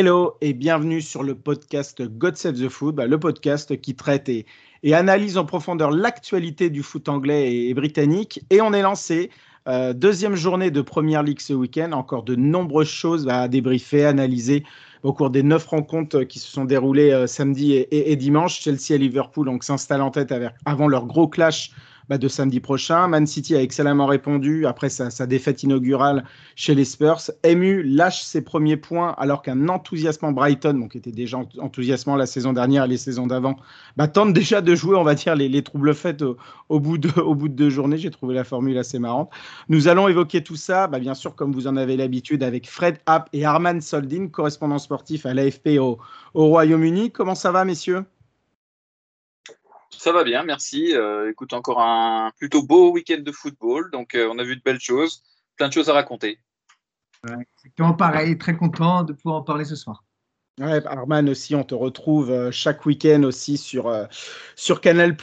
Hello et bienvenue sur le podcast God Save the Foot, bah, le podcast qui traite et, analyse en profondeur l'actualité du foot anglais et, britannique. Et on est lancé, euh, deuxième journée de Première League ce week-end, encore de nombreuses choses à débriefer, analyser au cours des neuf rencontres qui se sont déroulées euh, samedi et, dimanche. Chelsea et Liverpool s'installent en tête avant leur gros clash bah, de samedi prochain. Man City a excellemment répondu après sa, défaite inaugurale chez les Spurs. MU lâche ses premiers points alors qu'un enthousiasmant Brighton, donc qui était déjà enthousiasmant la saison dernière et les saisons d'avant, bah, tente déjà de jouer, on va dire, les, troubles faits au, bout de, deux journées. J'ai trouvé la formule assez marrante. Nous allons évoquer tout ça, bah, bien sûr, comme vous en avez l'habitude, avec Fred App et Arman Soldin, correspondant sportif à l'AFP au Royaume-Uni. Comment ça va, messieurs? Ça va bien, merci. Euh, écoute, encore un plutôt beau week-end de football. Donc, euh, on a vu de belles choses, plein de choses à raconter. exactement pareil, très content de pouvoir en parler ce soir. Ouais, Arman aussi, on te retrouve euh, chaque week-end aussi sur, euh, sur Canal+.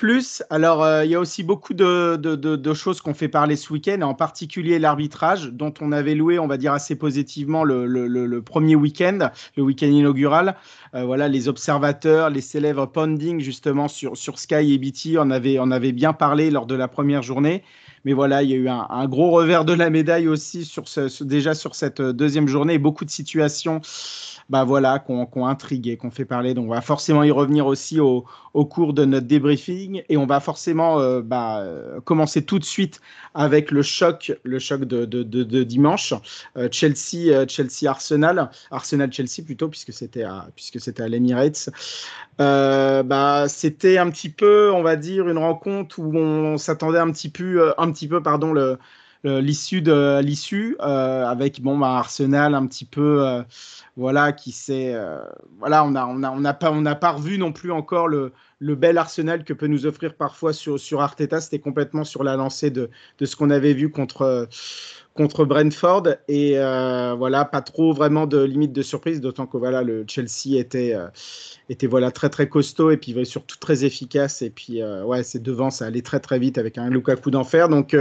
Alors, euh, il y a aussi beaucoup de, de, de, choses qu'on fait parler ce week-end, en particulier l'arbitrage, dont on avait loué, on va dire assez positivement, le, le, le premier week-end, le week-end inaugural. voilà, les observateurs, les célèbres pending justement sur, sur Sky et BT, on avait, on avait bien parlé lors de la première journée. Mais voilà, il y a eu un, un gros revers de la médaille aussi sur ce, déjà sur cette deuxième journée, beaucoup de situations bah voilà, qu'on qu intrigué, qu'on fait parler. Donc on va forcément y revenir aussi au, cours de notre débriefing et on va forcément euh, bah, commencer tout de suite avec le choc, le choc de, de, dimanche, euh, Chelsea, euh, Chelsea Arsenal, Arsenal Chelsea plutôt puisque c'était à puisque c'était à l'Emirates. bah c'était un petit peu, on va dire, une rencontre où on s'attendait un petit peu, un petit peu, pardon le l'issue de l'issue avec bon bah, Arsenal un petit peu voilà, qui s'est, euh, voilà, on n'a on a, on a pas, on a pas revu non plus encore le, le, bel arsenal que peut nous offrir parfois sur, sur Arteta. C'était complètement sur la lancée de, de ce qu'on avait vu contre, contre Brentford. Et euh, voilà pas trop vraiment de limite de surprise d'autant que voilà le Chelsea était euh, était voilà très très costaud et puis surtout très efficace. Et puis euh, ouais c'est devant ça allait très très vite avec un Lukaku d'enfer. Donc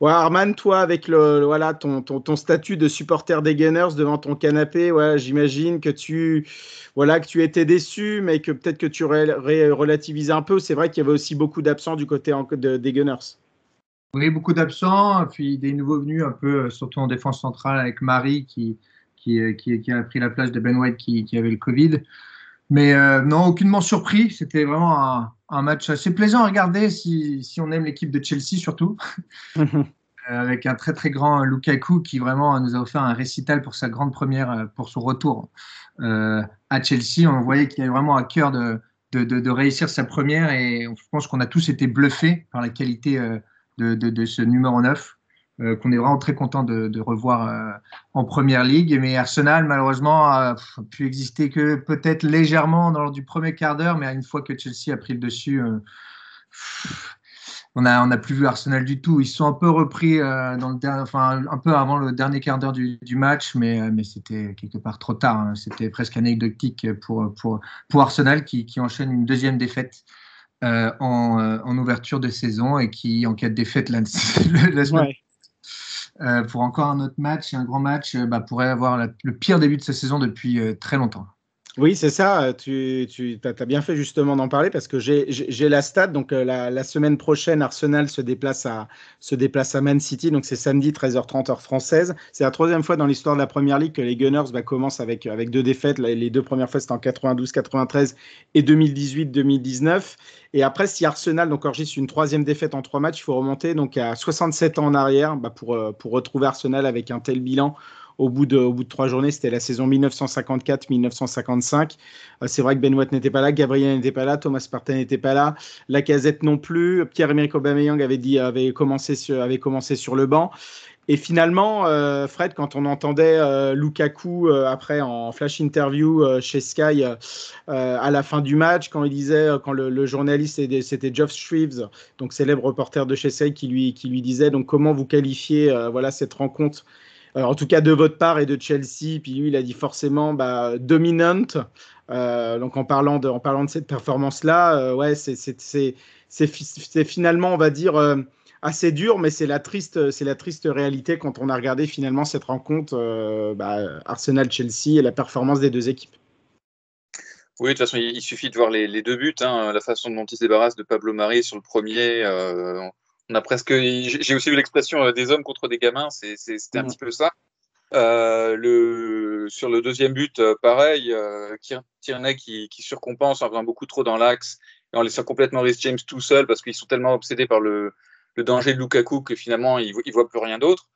ouais, Arman toi avec le voilà ton, ton, ton, statut de supporter des Gunners devant ton canapé ouais, j'imagine que tu voilà que tu étais déçu mais que peut-être que tu aurais relativisé un peu. C'est vrai qu'il y avait aussi beaucoup d'absents du côté de, des Gunners oui, beaucoup d'absents, puis des nouveaux venus un peu, euh, surtout en défense centrale avec Marie qui, qui, euh, qui, qui a pris la place de Ben White qui, qui avait le Covid. Mais euh, non, aucunement surpris. C'était vraiment un, un, match assez plaisant à regarder si, si on aime l'équipe de Chelsea surtout. avec un très très grand Lukaku qui vraiment nous a offert un récital pour sa grande première, pour son retour euh, à Chelsea. On voyait qu'il avait vraiment à cœur de, de, de, de, réussir sa première et je pense qu'on a tous été bluffés par la qualité euh, de, ce numéro 9 euh, qu'on est vraiment très content de, revoir euh, en première ligue. Mais Arsenal, malheureusement, a pu exister que peut-être légèrement dans du premier quart d'heure, mais une fois que Chelsea a pris le dessus, euh, on n'a on plus vu Arsenal du tout. Ils sont un peu repris dans le enfin, un peu avant le dernier quart d'heure du, match, mais, mais c'était quelque part trop tard. Hein. C'était presque anecdotique pour, pour, pour Arsenal qui, qui enchaîne une deuxième défaite euh, en, euh, en, ouverture de saison et qui, en cas de défaite la, la semaine, euh, pour encore un autre match, un grand match, bah, pourrait avoir le pire début de sa saison depuis très longtemps. Oui, c'est ça. Tu, tu as bien fait justement d'en parler parce que j'ai la stat. Donc, euh, la, la, semaine prochaine, Arsenal se déplace à, se déplace à Man City. Donc, c'est samedi, 13h30 heure française. C'est la troisième fois dans l'histoire de la première ligue que les Gunners bah, commencent avec, avec deux défaites. Les deux premières fois, c'était en 92-93 et 2018-2019. Et après, si Arsenal donc, enregistre une troisième défaite en trois matchs, il faut remonter donc à 67 ans en arrière bah, pour, euh, pour retrouver Arsenal avec un tel bilan au bout de, trois journées. C'était la saison 1954-1955. Euh, c'est vrai que Ben n'était pas là, Gabriel n'était pas là, Thomas Partey n'était pas là, la casette non plus. Pierre-Emerick Aubameyang avait, avait, commencé sur, commencé sur le banc. Et finalement, euh, Fred, quand on entendait euh, Lukaku après en flash interview chez Sky à la fin du match, quand il disait, quand le, journaliste c'était Geoff Shreves, donc célèbre reporter de chez Sky, qui lui, qui lui disait donc comment vous qualifiez voilà cette rencontre, en tout cas de votre part et de Chelsea. Puis lui, il a dit forcément bah, dominante. donc en parlant de, en parlant de cette performance là, ouais, c'est finalement, on va dire assez dur, mais c'est la triste, la triste réalité quand on a regardé finalement cette rencontre euh, bah, Arsenal-Chelsea et la performance des deux équipes. Oui, de toute façon, il suffit de voir les, deux buts, hein, la façon dont il se débarrasse de Pablo Mari sur le premier. Euh, on a presque, j'ai aussi vu l'expression euh, des hommes contre des gamins, c'était un mm. petit peu ça. le, sur le deuxième but, pareil, Tierney qui, qui surcompense en faisant beaucoup trop dans l'axe et en laissant complètement Rhys James tout seul parce qu'ils sont tellement obsédés par le, le danger de Lukaku que finalement il ne voit plus rien d'autre.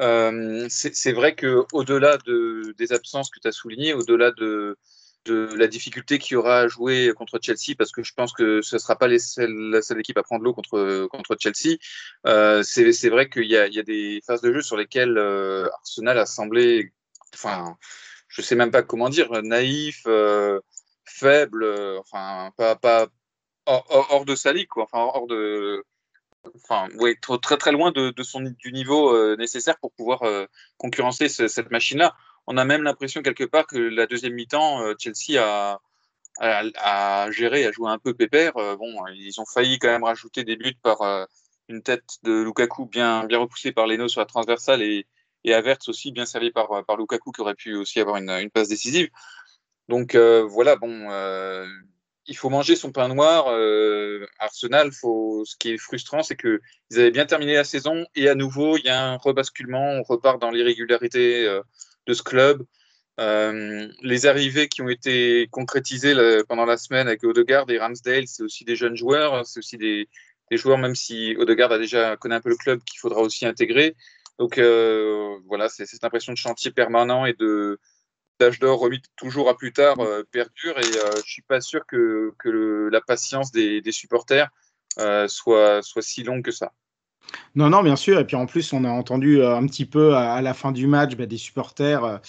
Euh, c'est vrai qu'au-delà de, des absences que tu as soulignées, au-delà de, de, la difficulté qu'il y aura à jouer contre Chelsea, parce que je pense que ce ne sera pas la seule équipe à prendre l'eau contre, contre Chelsea, euh, c'est vrai qu'il y, y, a des phases de jeu sur lesquelles euh, Arsenal a semblé, enfin, je ne sais même pas comment dire, naïf, euh, faible, euh, enfin, pas, pas hors, de sa ligue, quoi, enfin, hors de enfin, ouais, très très loin de, son, du niveau nécessaire pour pouvoir concurrencer cette machine-là. On a même l'impression quelque part que la deuxième mi-temps, euh, Chelsea a, géré, a joué un peu pépère. bon, ils ont failli quand même rajouter des buts par une tête de Lukaku bien, repoussée par Leno sur la transversale et, et aussi bien servi par, par Lukaku qui aurait pu aussi avoir une, passe décisive. Donc voilà, bon il faut manger son pain noir. Euh, Arsenal, ce qui est frustrant, c'est qu'ils avaient bien terminé la saison et à nouveau, il y a un rebasculement. On repart dans l'irrégularité euh, de ce club. Euh, les arrivées qui ont été concrétisées pendant la semaine avec Odegaard et Ramsdale, c'est aussi des jeunes joueurs, c'est aussi des, joueurs, même si Odegaard a déjà connu un peu le club, qu'il faudra aussi intégrer. Donc voilà, c'est cette impression de chantier permanent et de, d'âge d'or remis toujours à plus tard euh, perdure et euh, je suis pas sûr que, la patience des, supporters euh, soit si longue que ça. Non, non, bien sûr. Et puis en plus, on a entendu un petit peu à, la fin du match bah, des supporters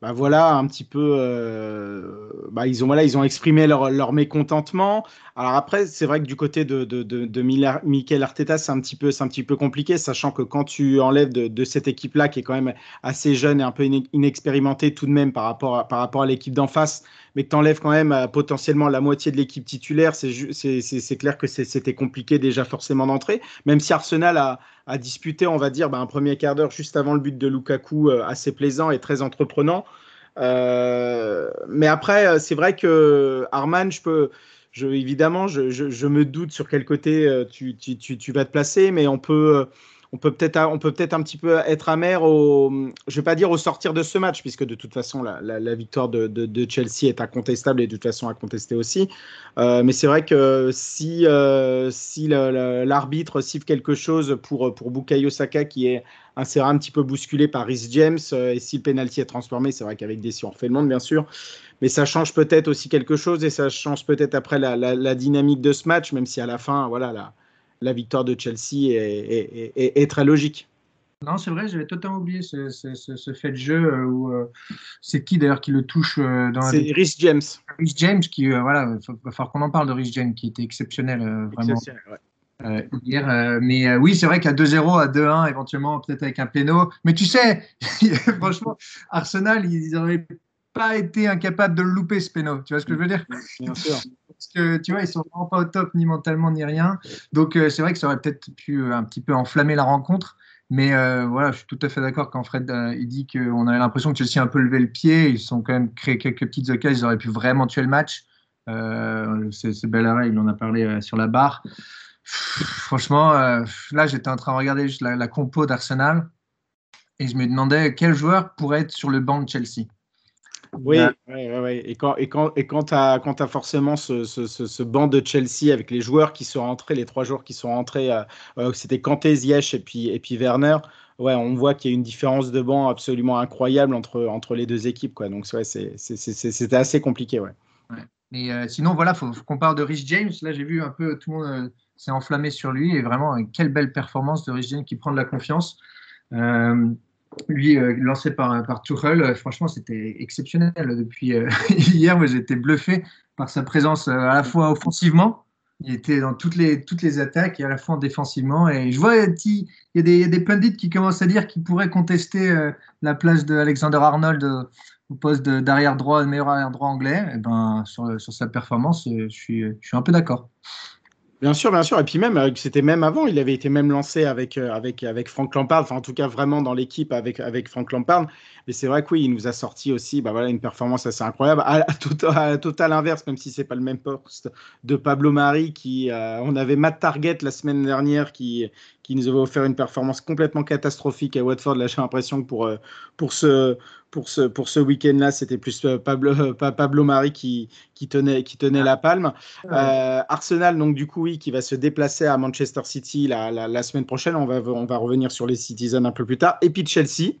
bah voilà, un petit peu, euh, bah ils ont voilà, ils ont exprimé leur, mécontentement. Alors après, c'est vrai que du côté de, de, de, de Michael Arteta, c'est un petit peu, c'est un petit peu compliqué, sachant que quand tu enlèves de, de cette équipe-là, qui est quand même assez jeune et un peu inexpérimentée tout de même par rapport à, par rapport à l'équipe d'en face, mais que tu enlèves quand même euh, potentiellement la moitié de l'équipe titulaire, c'est clair que c'était compliqué déjà forcément d'entrer. Même si Arsenal a, a disputé, on va dire, bah, un premier quart d'heure juste avant le but de Lukaku euh, assez plaisant et très entreprenant. Euh, mais après, c'est vrai que Arman, je peux, je, évidemment, je, je, je, me doute sur quel côté tu, tu, tu, tu vas te placer, mais on peut on peut peut-être peut-être un petit peu être amer au je vais pas dire au sortir de ce match puisque de toute façon la, victoire de, Chelsea est incontestable et de toute façon à contester aussi. Euh, mais c'est vrai que si euh, si l'arbitre siffle quelque chose pour pour Bukayo Saka qui est un un petit peu bousculé par Rhys James euh, et si le penalty est transformé c'est vrai qu'avec des si on refait le monde bien sûr. Mais ça change peut-être aussi quelque chose et ça change peut-être après la, la, dynamique de ce match même si à la fin voilà la la victoire de Chelsea est, très logique. Non, c'est vrai, j'avais totalement oublié ce, fait de jeu euh, où euh, c'est qui d'ailleurs qui le touche euh, dans C'est Rhys James. Rhys James qui, voilà, il va falloir qu'on en parle de Rhys James qui était exceptionnel vraiment. hier, mais oui, c'est vrai qu'à 2-0, à 2-1, éventuellement, peut-être avec un péno. Mais tu sais, franchement, Arsenal, ils n'auraient pas été incapables de le louper, ce péno. Tu vois ce que je veux dire? Bien sûr parce que tu vois, ils sont vraiment pas au top ni mentalement ni rien. Donc euh, c'est vrai que ça aurait peut-être pu euh, un petit peu enflammer la rencontre. Mais euh, voilà, je suis tout à fait d'accord quand Fred il dit qu'on avait l'impression que Chelsea a un peu levé le pied. Ils ont quand même créé quelques petites occasions. Ils auraient pu vraiment tuer le match. c'est Bellara, il en a parlé sur la barre. Franchement, là j'étais en train de regarder juste la, la compo d'Arsenal et je me demandais quel joueur pourrait être sur le banc de Chelsea. Oui, et quand, et quand, et quand tu as, as, forcément ce, ce, ce, banc de Chelsea avec les joueurs qui sont rentrés, les trois joueurs qui sont rentrés, euh, euh, c'était Kanté, Ziyech et puis, et puis Werner, ouais, on voit qu'il y a une différence de banc absolument incroyable entre, entre les deux équipes. Quoi. Donc ouais, c'était assez compliqué. Ouais. Mais euh, sinon, voilà, faut, faut qu'on parle de Rich James. Là, j'ai vu un peu tout le monde s'est enflammé sur lui et vraiment, quelle belle performance de Rich James qui prend de la confiance. Lui, lancé par, par Tuchel, franchement, c'était exceptionnel. Depuis hier, moi, j'étais bluffé par sa présence à la fois offensivement, il était dans toutes les, toutes les attaques et à la fois défensivement. Et je vois, il y a des, des pundits qui commencent à dire qu'il pourrait contester la place d'Alexander Arnold au poste d'arrière droit, meilleur arrière droit anglais, et eh ben, sur, sur sa performance, euh, je suis un peu d'accord. Bien sûr, bien sûr. Et puis même, euh, c'était même avant, il avait été même lancé avec, euh, avec, avec Frank Lampard, enfin en tout cas vraiment dans l'équipe avec, avec Frank Lampard. Mais c'est vrai que oui, il nous a sorti aussi bah voilà, une performance assez incroyable. À, à, total inverse, même si c'est pas le même poste, de Pablo Mari, qui on avait Matt Target la semaine dernière qui, qui nous avait offert une performance complètement catastrophique à Watford. Là, j'ai l'impression que pour, pour ce, pour ce, pour ce week-end-là, c'était plus euh, Pablo, euh, Pablo Mari qui, qui tenait, qui tenait la palme. Euh, Arsenal, donc du coup, oui, qui va se déplacer à Manchester City la, la, semaine prochaine. On va, on va revenir sur les Citizens un peu plus tard. Et puis Chelsea,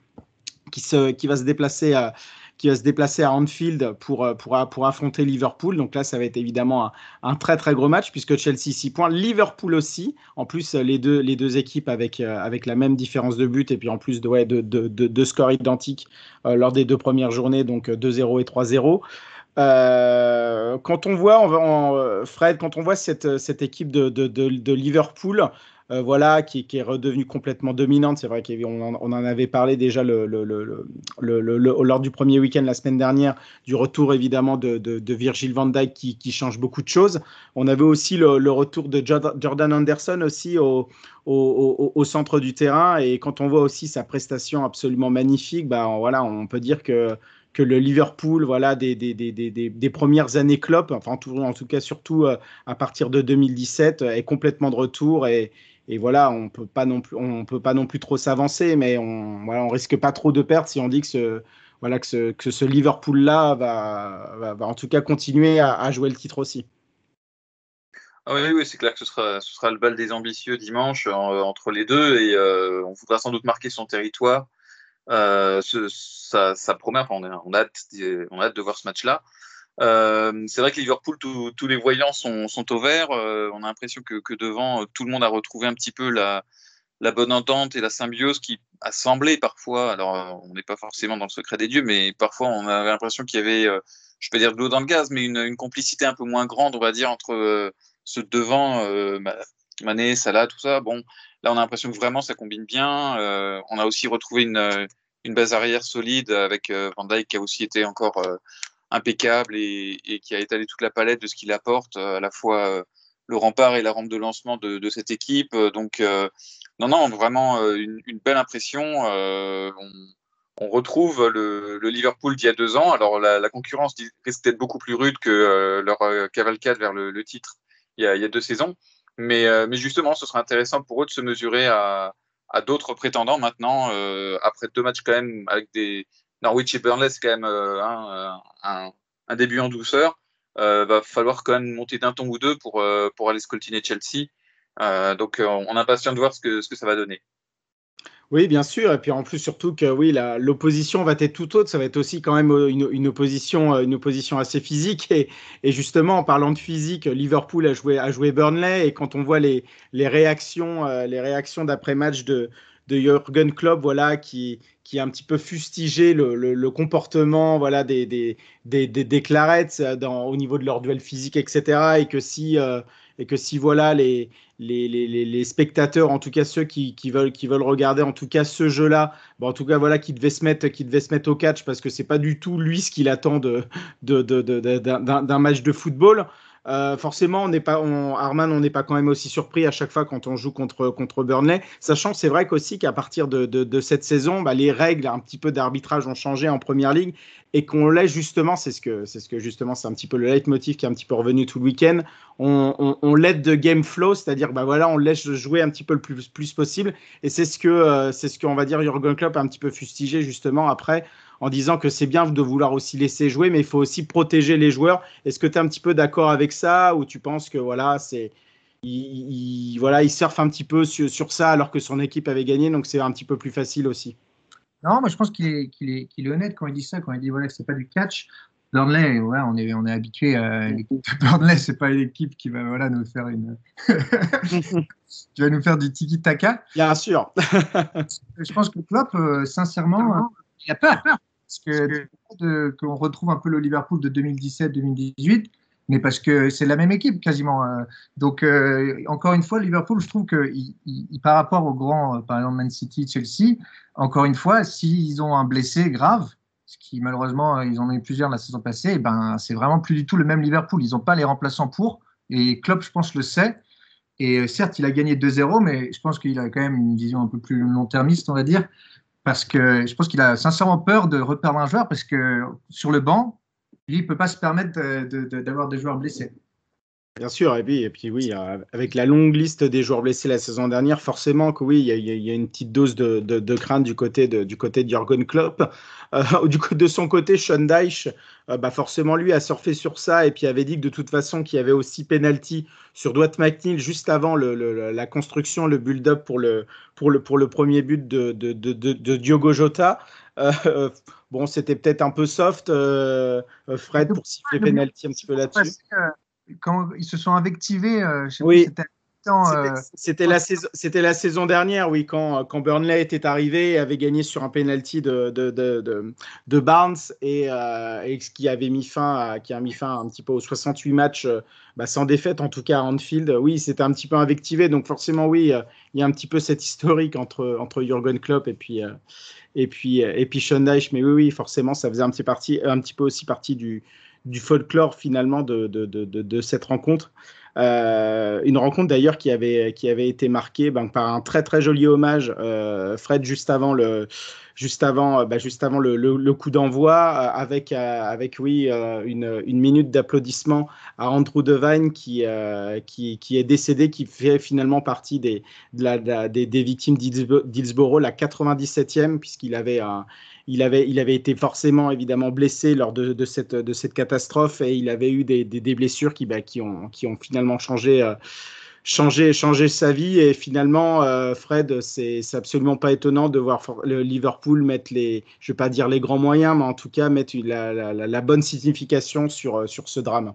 qui, se, qui va se déplacer à, qui va se déplacer à Anfield pour, euh, pour, pour affronter Liverpool. Donc là, ça va être évidemment un, très très gros match puisque Chelsea 6 points, Liverpool aussi. En plus, les deux, les deux équipes avec, euh, avec la même différence de but et puis en plus de, ouais, de, de, de, scores identiques euh, lors des deux premières journées, donc 2-0 et 3-0. quand on voit, on Fred, quand on voit cette, cette équipe de, de, de Liverpool, euh, voilà, qui, est redevenue complètement dominante. C'est vrai qu'on en, on en avait parlé déjà le, lors du premier week-end la semaine dernière, du retour évidemment de, Virgil van Dijk qui, change beaucoup de choses. On avait aussi le, retour de Jordan Anderson aussi au, au, centre du terrain. Et quand on voit aussi sa prestation absolument magnifique, bah, voilà, on peut dire que que le Liverpool, voilà, des, des, des, des premières années Klopp, enfin en tout, cas surtout euh, à partir de 2017, est complètement de retour et, et voilà, on peut pas non plus, on peut pas non plus trop s'avancer, mais on, voilà, on risque pas trop de perdre si on dit que ce, voilà, que ce, que ce Liverpool-là va, va, en tout cas continuer à, jouer le titre aussi. Ah oui, oui c'est clair que ce sera, ce sera le bal des ambitieux dimanche entre les deux et euh, on voudra sans doute marquer son territoire. Euh, ça, promet, on, a, on a hâte de voir ce match-là. Euh, c'est vrai que Liverpool, tous les voyants sont, sont au vert. Euh, on a l'impression que, que, devant, tout le monde a retrouvé un petit peu la, la bonne entente et la symbiose qui a semblé parfois, alors euh, on n'est pas forcément dans le secret des dieux, mais parfois on avait l'impression qu'il y avait, je peux dire de l'eau dans le gaz, mais une, une, complicité un peu moins grande, on va dire, entre ceux devant, Mané, Salah, tout ça. Bon, là on a l'impression que vraiment ça combine bien. on a aussi retrouvé une, une base arrière solide avec Van Dijk qui a aussi été encore impeccable et, qui a étalé toute la palette de ce qu'il apporte, euh, à la fois euh, le rempart et la rampe de lancement de, cette équipe. Donc, euh, non, non, vraiment une, belle impression. On, retrouve le, Liverpool d'il y a deux ans. Alors, la, concurrence risque d'être beaucoup plus rude que leur cavalcade vers le, titre il y, a, deux saisons. Mais, mais, justement, ce sera intéressant pour eux de se mesurer à, à d'autres prétendants maintenant, après deux matchs quand même avec des, Norwich et Burnley, c'est quand même euh, un, début en douceur. Euh, va falloir quand même monter d'un ton ou deux pour, euh, pour aller scoltiner Chelsea. donc on impatient de voir ce que, ce que ça va donner. Oui, bien sûr. Et puis en plus, surtout que oui, l'opposition va être tout autre. Ça va être aussi quand même une, une opposition, une opposition assez physique. Et, et, justement, en parlant de physique, Liverpool a joué, a joué Burnley. Et quand on voit les, les réactions, les réactions d'après-match de, de Jürgen Klopp, voilà, qui, qui a un petit peu fustigé le, le, comportement voilà, des, des, des, des dans, au niveau de leur duel physique, etc. Et que si, euh, et que si voilà, les, les, les, les, spectateurs, en tout cas ceux qui, qui, veulent, qui veulent regarder en tout cas ce jeu-là, bon, en tout cas voilà, qui devait se mettre, qui devait se mettre au catch parce que c'est pas du tout lui ce qu'il attend de, de, de, d'un match de football. Euh, forcément, on n'est pas, Arman, on n'est pas quand même aussi surpris à chaque fois quand on joue contre, contre Burnley, sachant c'est vrai qu'aussi qu'à partir de, de, cette saison, bah, les règles un petit peu d'arbitrage ont changé en première ligue et qu'on laisse justement, c'est ce que, c'est ce que justement, c'est un petit peu le leitmotiv qui est un petit peu revenu tout le week-end, on, on, on l'aide de game flow, c'est-à-dire, bah voilà, on laisse jouer un petit peu le plus, plus possible et c'est ce que, euh, c'est ce qu'on va dire Jurgen Klopp a un petit peu fustigé justement après en disant que c'est bien de vouloir aussi laisser jouer, mais il faut aussi protéger les joueurs. Est-ce que tu es un petit peu d'accord avec ça ou tu penses que voilà, c'est il, voilà, il surfe un petit peu sur, ça alors que son équipe avait gagné, donc c'est un petit peu plus facile aussi? Non, moi je pense qu'il est, qu'il est, est, honnête quand il dit ça, quand il dit voilà que c'est pas du catch. Burnley, ouais, on est, on est habitué à l'équipe de Burnley, c'est pas une équipe qui va voilà, nous faire une. qui va nous faire du tiki-taka. Bien sûr. Je pense que Klopp, euh, sincèrement, il a peur. Parce que qu'on retrouve un peu le Liverpool de 2017-2018, mais parce que c'est la même équipe quasiment. euh. Donc, euh, encore une fois, Liverpool, je trouve que il- il- par rapport aux grands, euh, par exemple Man City, Chelsea, encore une fois, s'ils ont un blessé grave, ce qui malheureusement, ils en ont eu plusieurs la saison passée, eh ben, c'est vraiment plus du tout le même Liverpool. Ils n'ont pas les remplaçants pour. Et Klopp, je pense, le sait. Et certes, il a gagné 2-0, mais je pense qu'il a quand même une vision un peu plus long-termiste, on va dire. Parce que je pense qu'il a sincèrement peur de reperdre un joueur, parce que sur le banc, lui, il ne peut pas se permettre de- de- de- d'avoir des joueurs blessés. Bien sûr, et puis, et puis oui, euh, avec la longue liste des joueurs blessés la saison dernière, forcément que oui, il y a, y une petite dose de, de- de crainte du côté de, du côté de Jürgen Klopp. Euh, du coup, de son côté, Sean Dyche, euh, bah forcément lui a surfé sur ça et puis avait dit que de toute façon qu'il y avait aussi penalty sur Dwight McNeil juste avant le- le- la construction, le build-up pour le, pour, le, pour le premier but de, de, de, Diogo Jota. Euh, bon, c'était peut-être un peu soft, Fred, pour siffler penalty un petit peu là-dessus. Euh, Quand ils se sont invectivés, euh, Oui. c'était euh, la, saison, la saison dernière, oui, quand, quand Burnley était arrivé et avait gagné sur un penalty de, de, de, Barnes et, euh, et qui avait mis fin à, qui a mis fin un petit peu aux 68 matchs euh, bah, sans défaite, en tout cas à Anfield. Oui, c'était un petit peu invectivé, donc forcément, oui, euh, il y a un petit peu cette historique entre, entre Jurgen Klopp et puis, euh, et puis, euh, et puis Sean Dyche. Mais oui, oui, forcément, ça faisait un petit, parti, un petit peu aussi partie du, du folklore finalement de, de, de, de, cette rencontre. Euh, une rencontre d'ailleurs qui avait, qui avait été marquée ben, par un très très joli hommage, euh, Fred, juste avant le, juste avant, bah, juste avant le, coup d'envoi, euh, avec, euh, avec oui, euh, une, minute d'applaudissement à Andrew Devine qui, euh, qui, est décédé, qui fait finalement partie des, des, victimes d'Hillsborough, la 97e, puisqu'il avait il avait, il avait été forcément évidemment blessé lors de, cette, de cette catastrophe et il avait eu des, des, blessures qui, bah, qui, ont, qui ont finalement changé, euh, changé, changé sa vie. Et finalement, euh, Fred, c'est absolument pas étonnant de voir le Liverpool mettre les, je vais pas dire les grands moyens, mais en tout cas mettre la, bonne signification sur, sur ce drame.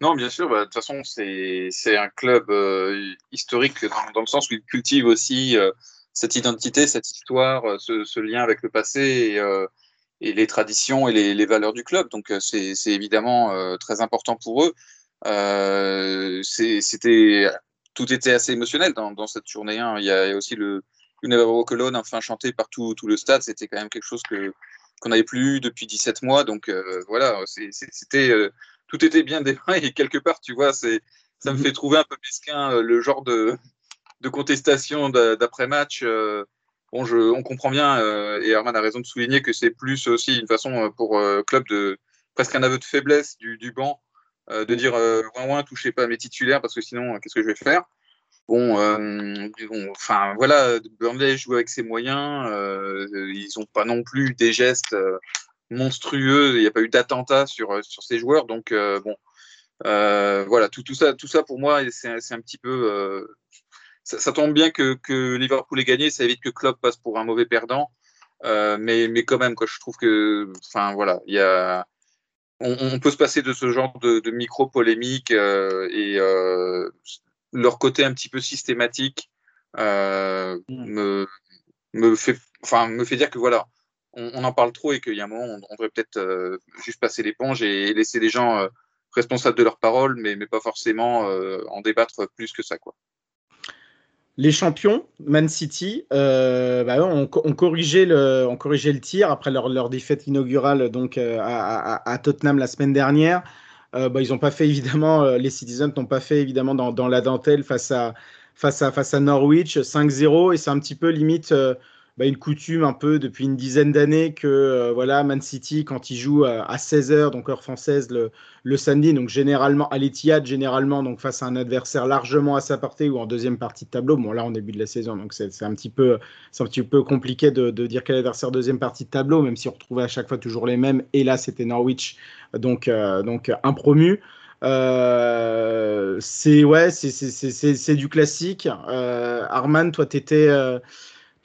Non, bien sûr. Bah, de toute façon, c'est un club euh, historique dans, le sens où il cultive aussi euh, cette identité, cette histoire, euh, ce, lien avec le passé et, euh, les traditions et les, les, valeurs du club. Donc euh, c'est évidemment euh, très important pour eux. Euh, C'était tout était assez émotionnel dans, dans cette journée 1. Il y a aussi le You Never Walk Alone, enfin chanté par tout, tout le stade. C'était quand même quelque chose que qu'on n'avait plus eu depuis 17 mois. Donc euh, voilà, c'était tout était bien défini et quelque part, tu vois, c'est ça me fait trouver un peu mesquin le genre de de contestation d'après-match. Euh, bon, je, on comprend bien, euh, et Herman a raison de souligner que c'est plus aussi une façon euh, pour euh, club de presque un aveu de faiblesse du, du banc, euh, de dire ouin ouin, touchez pas mes titulaires parce que sinon, qu'est-ce que je vais faire? Bon, enfin voilà, Burnley joue avec ses moyens, ils n'ont pas non plus des gestes monstrueux, il n'y a pas eu d'attentat sur, sur ces joueurs, donc bon, voilà, tout, tout, ça, tout ça pour moi, c'est un petit peu ça, tombe bien que, que, Liverpool ait gagné, ça évite que Klopp passe pour un mauvais perdant. Euh, mais, mais quand même, quoi, je trouve que, enfin voilà, il y a, on, on, peut se passer de ce genre de, de micro polémique euh, et euh, leur côté un petit peu systématique mm. me, me fait, enfin me fait dire que voilà, on, on en parle trop et qu'il y a un moment, on, on devrait peut-être juste passer l'éponge et, laisser les gens responsables de leurs paroles, mais, mais pas forcément en débattre plus que ça, quoi les champions, Man City, euh, bah, on, on, corrigeait le, tir après leur, défaite inaugurale donc, euh, à, Tottenham la semaine dernière. Euh, bah, ils n'ont pas fait évidemment, les Citizens n'ont pas fait évidemment dans, la dentelle face à, face à, face à Norwich 5-0 et c'est un petit peu limite bah, une coutume un peu depuis une dizaine d'années que euh, voilà Man City quand il joue à, à 16h donc heure française le, le samedi donc généralement à l'Etihad généralement donc face à un adversaire largement à sa portée ou en deuxième partie de tableau. Bon là en début de la saison donc c'est un petit peu c'est un petit peu compliqué de, de dire quel adversaire deuxième partie de tableau même si on retrouvait à chaque fois toujours les mêmes. Et là c'était Norwich donc euh, donc euh, c'est ouais c'est du classique. Euh, Arman toi t'étais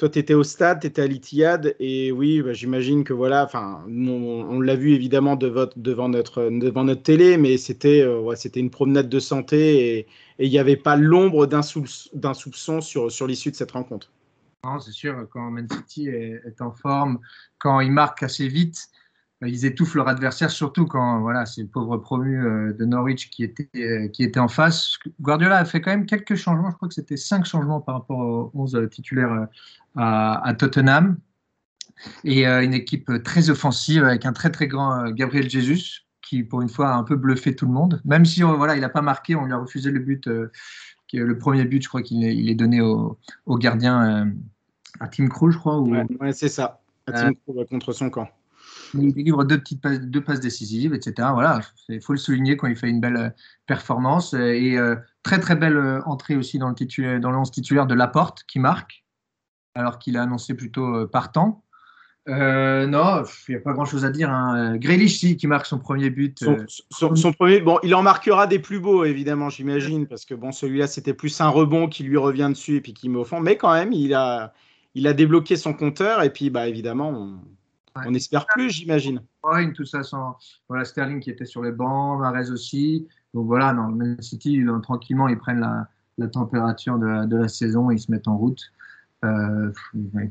toi, tu étais au stade, tu étais à l'Itihad, et oui, bah, j'imagine que voilà, enfin, on, l'a vu évidemment devant, notre, devant notre télé, mais c'était euh, ouais, une promenade de santé et il n'y avait pas l'ombre d'un soupçon sur, sur l'issue de cette rencontre. Non, c'est sûr, quand Man City est, est, en forme, quand il marque assez vite, bah, ils étouffent leur adversaire, surtout quand voilà, c'est le pauvre promu euh, de Norwich qui était, euh, qui était en face. Guardiola a fait quand même quelques changements, je crois que c'était cinq changements par rapport aux 11 titulaires euh, à, à Tottenham. Et une équipe très offensive avec un très très grand Gabriel Jesus qui pour une fois a un peu bluffé tout le monde. Même si voilà, il n'a pas marqué, on lui a refusé le but, le premier but, je crois qu'il est, il est donné au, au gardien à Tim Krul, je crois. Ou... Ouais, c'est ça, à Tim Krul contre son camp. Il délivre deux petites passes, deux passes décisives, etc. Voilà, il faut le souligner quand il fait une belle euh, performance et euh, très très belle euh, entrée aussi dans le titulaire, dans le 11 titulaire de Laporte qui marque, alors qu'il a annoncé plutôt partant. Euh, non, il n'y a pas grand chose à dire. Hein. Grealish, si, qui marque son premier but. Son, son, son, premier, bon, il en marquera des plus beaux, évidemment, j'imagine, parce que bon, celui-là, c'était plus un rebond qui lui revient dessus et puis qui met au fond. Mais quand même, il a, il a débloqué son compteur et puis, bah, évidemment, on, Ouais. On espère plus, j'imagine. Tout ça sans voilà, Sterling qui était sur les bancs, Marez aussi. Donc voilà, dans Man City, tranquillement, ils prennent la, la température de la, de la, saison et ils se mettent en route. Euh,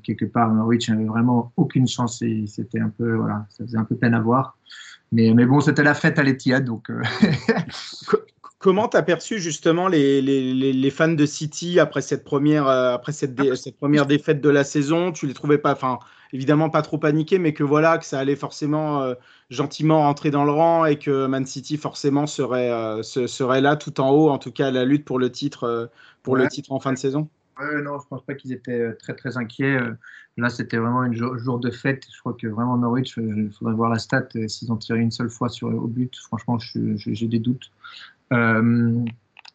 quelque part, Norwich n'avait vraiment aucune chance et c'était un peu, voilà, ça faisait un peu peine à voir. Mais, mais bon, c'était la fête à l'Etihad, donc. Euh... Comment tu as perçu justement les, les, les, fans de City après cette première, euh, après cette, dé, cette première défaite de la saison? Tu les trouvais pas, enfin, évidemment pas trop paniqués, mais que voilà, que ça allait forcément euh, gentiment rentrer dans le rang et que Man City forcément serait, serait là tout en haut, en tout cas à la lutte pour le titre, pour ouais. le titre en fin de saison? Non, je pense pas qu'ils étaient très très inquiets. Là, c'était vraiment un jour, de fête. Je crois que vraiment Norwich, il faudrait voir la stat. S'ils ont tiré une seule fois sur, au but, franchement, j'ai des doutes. Euh,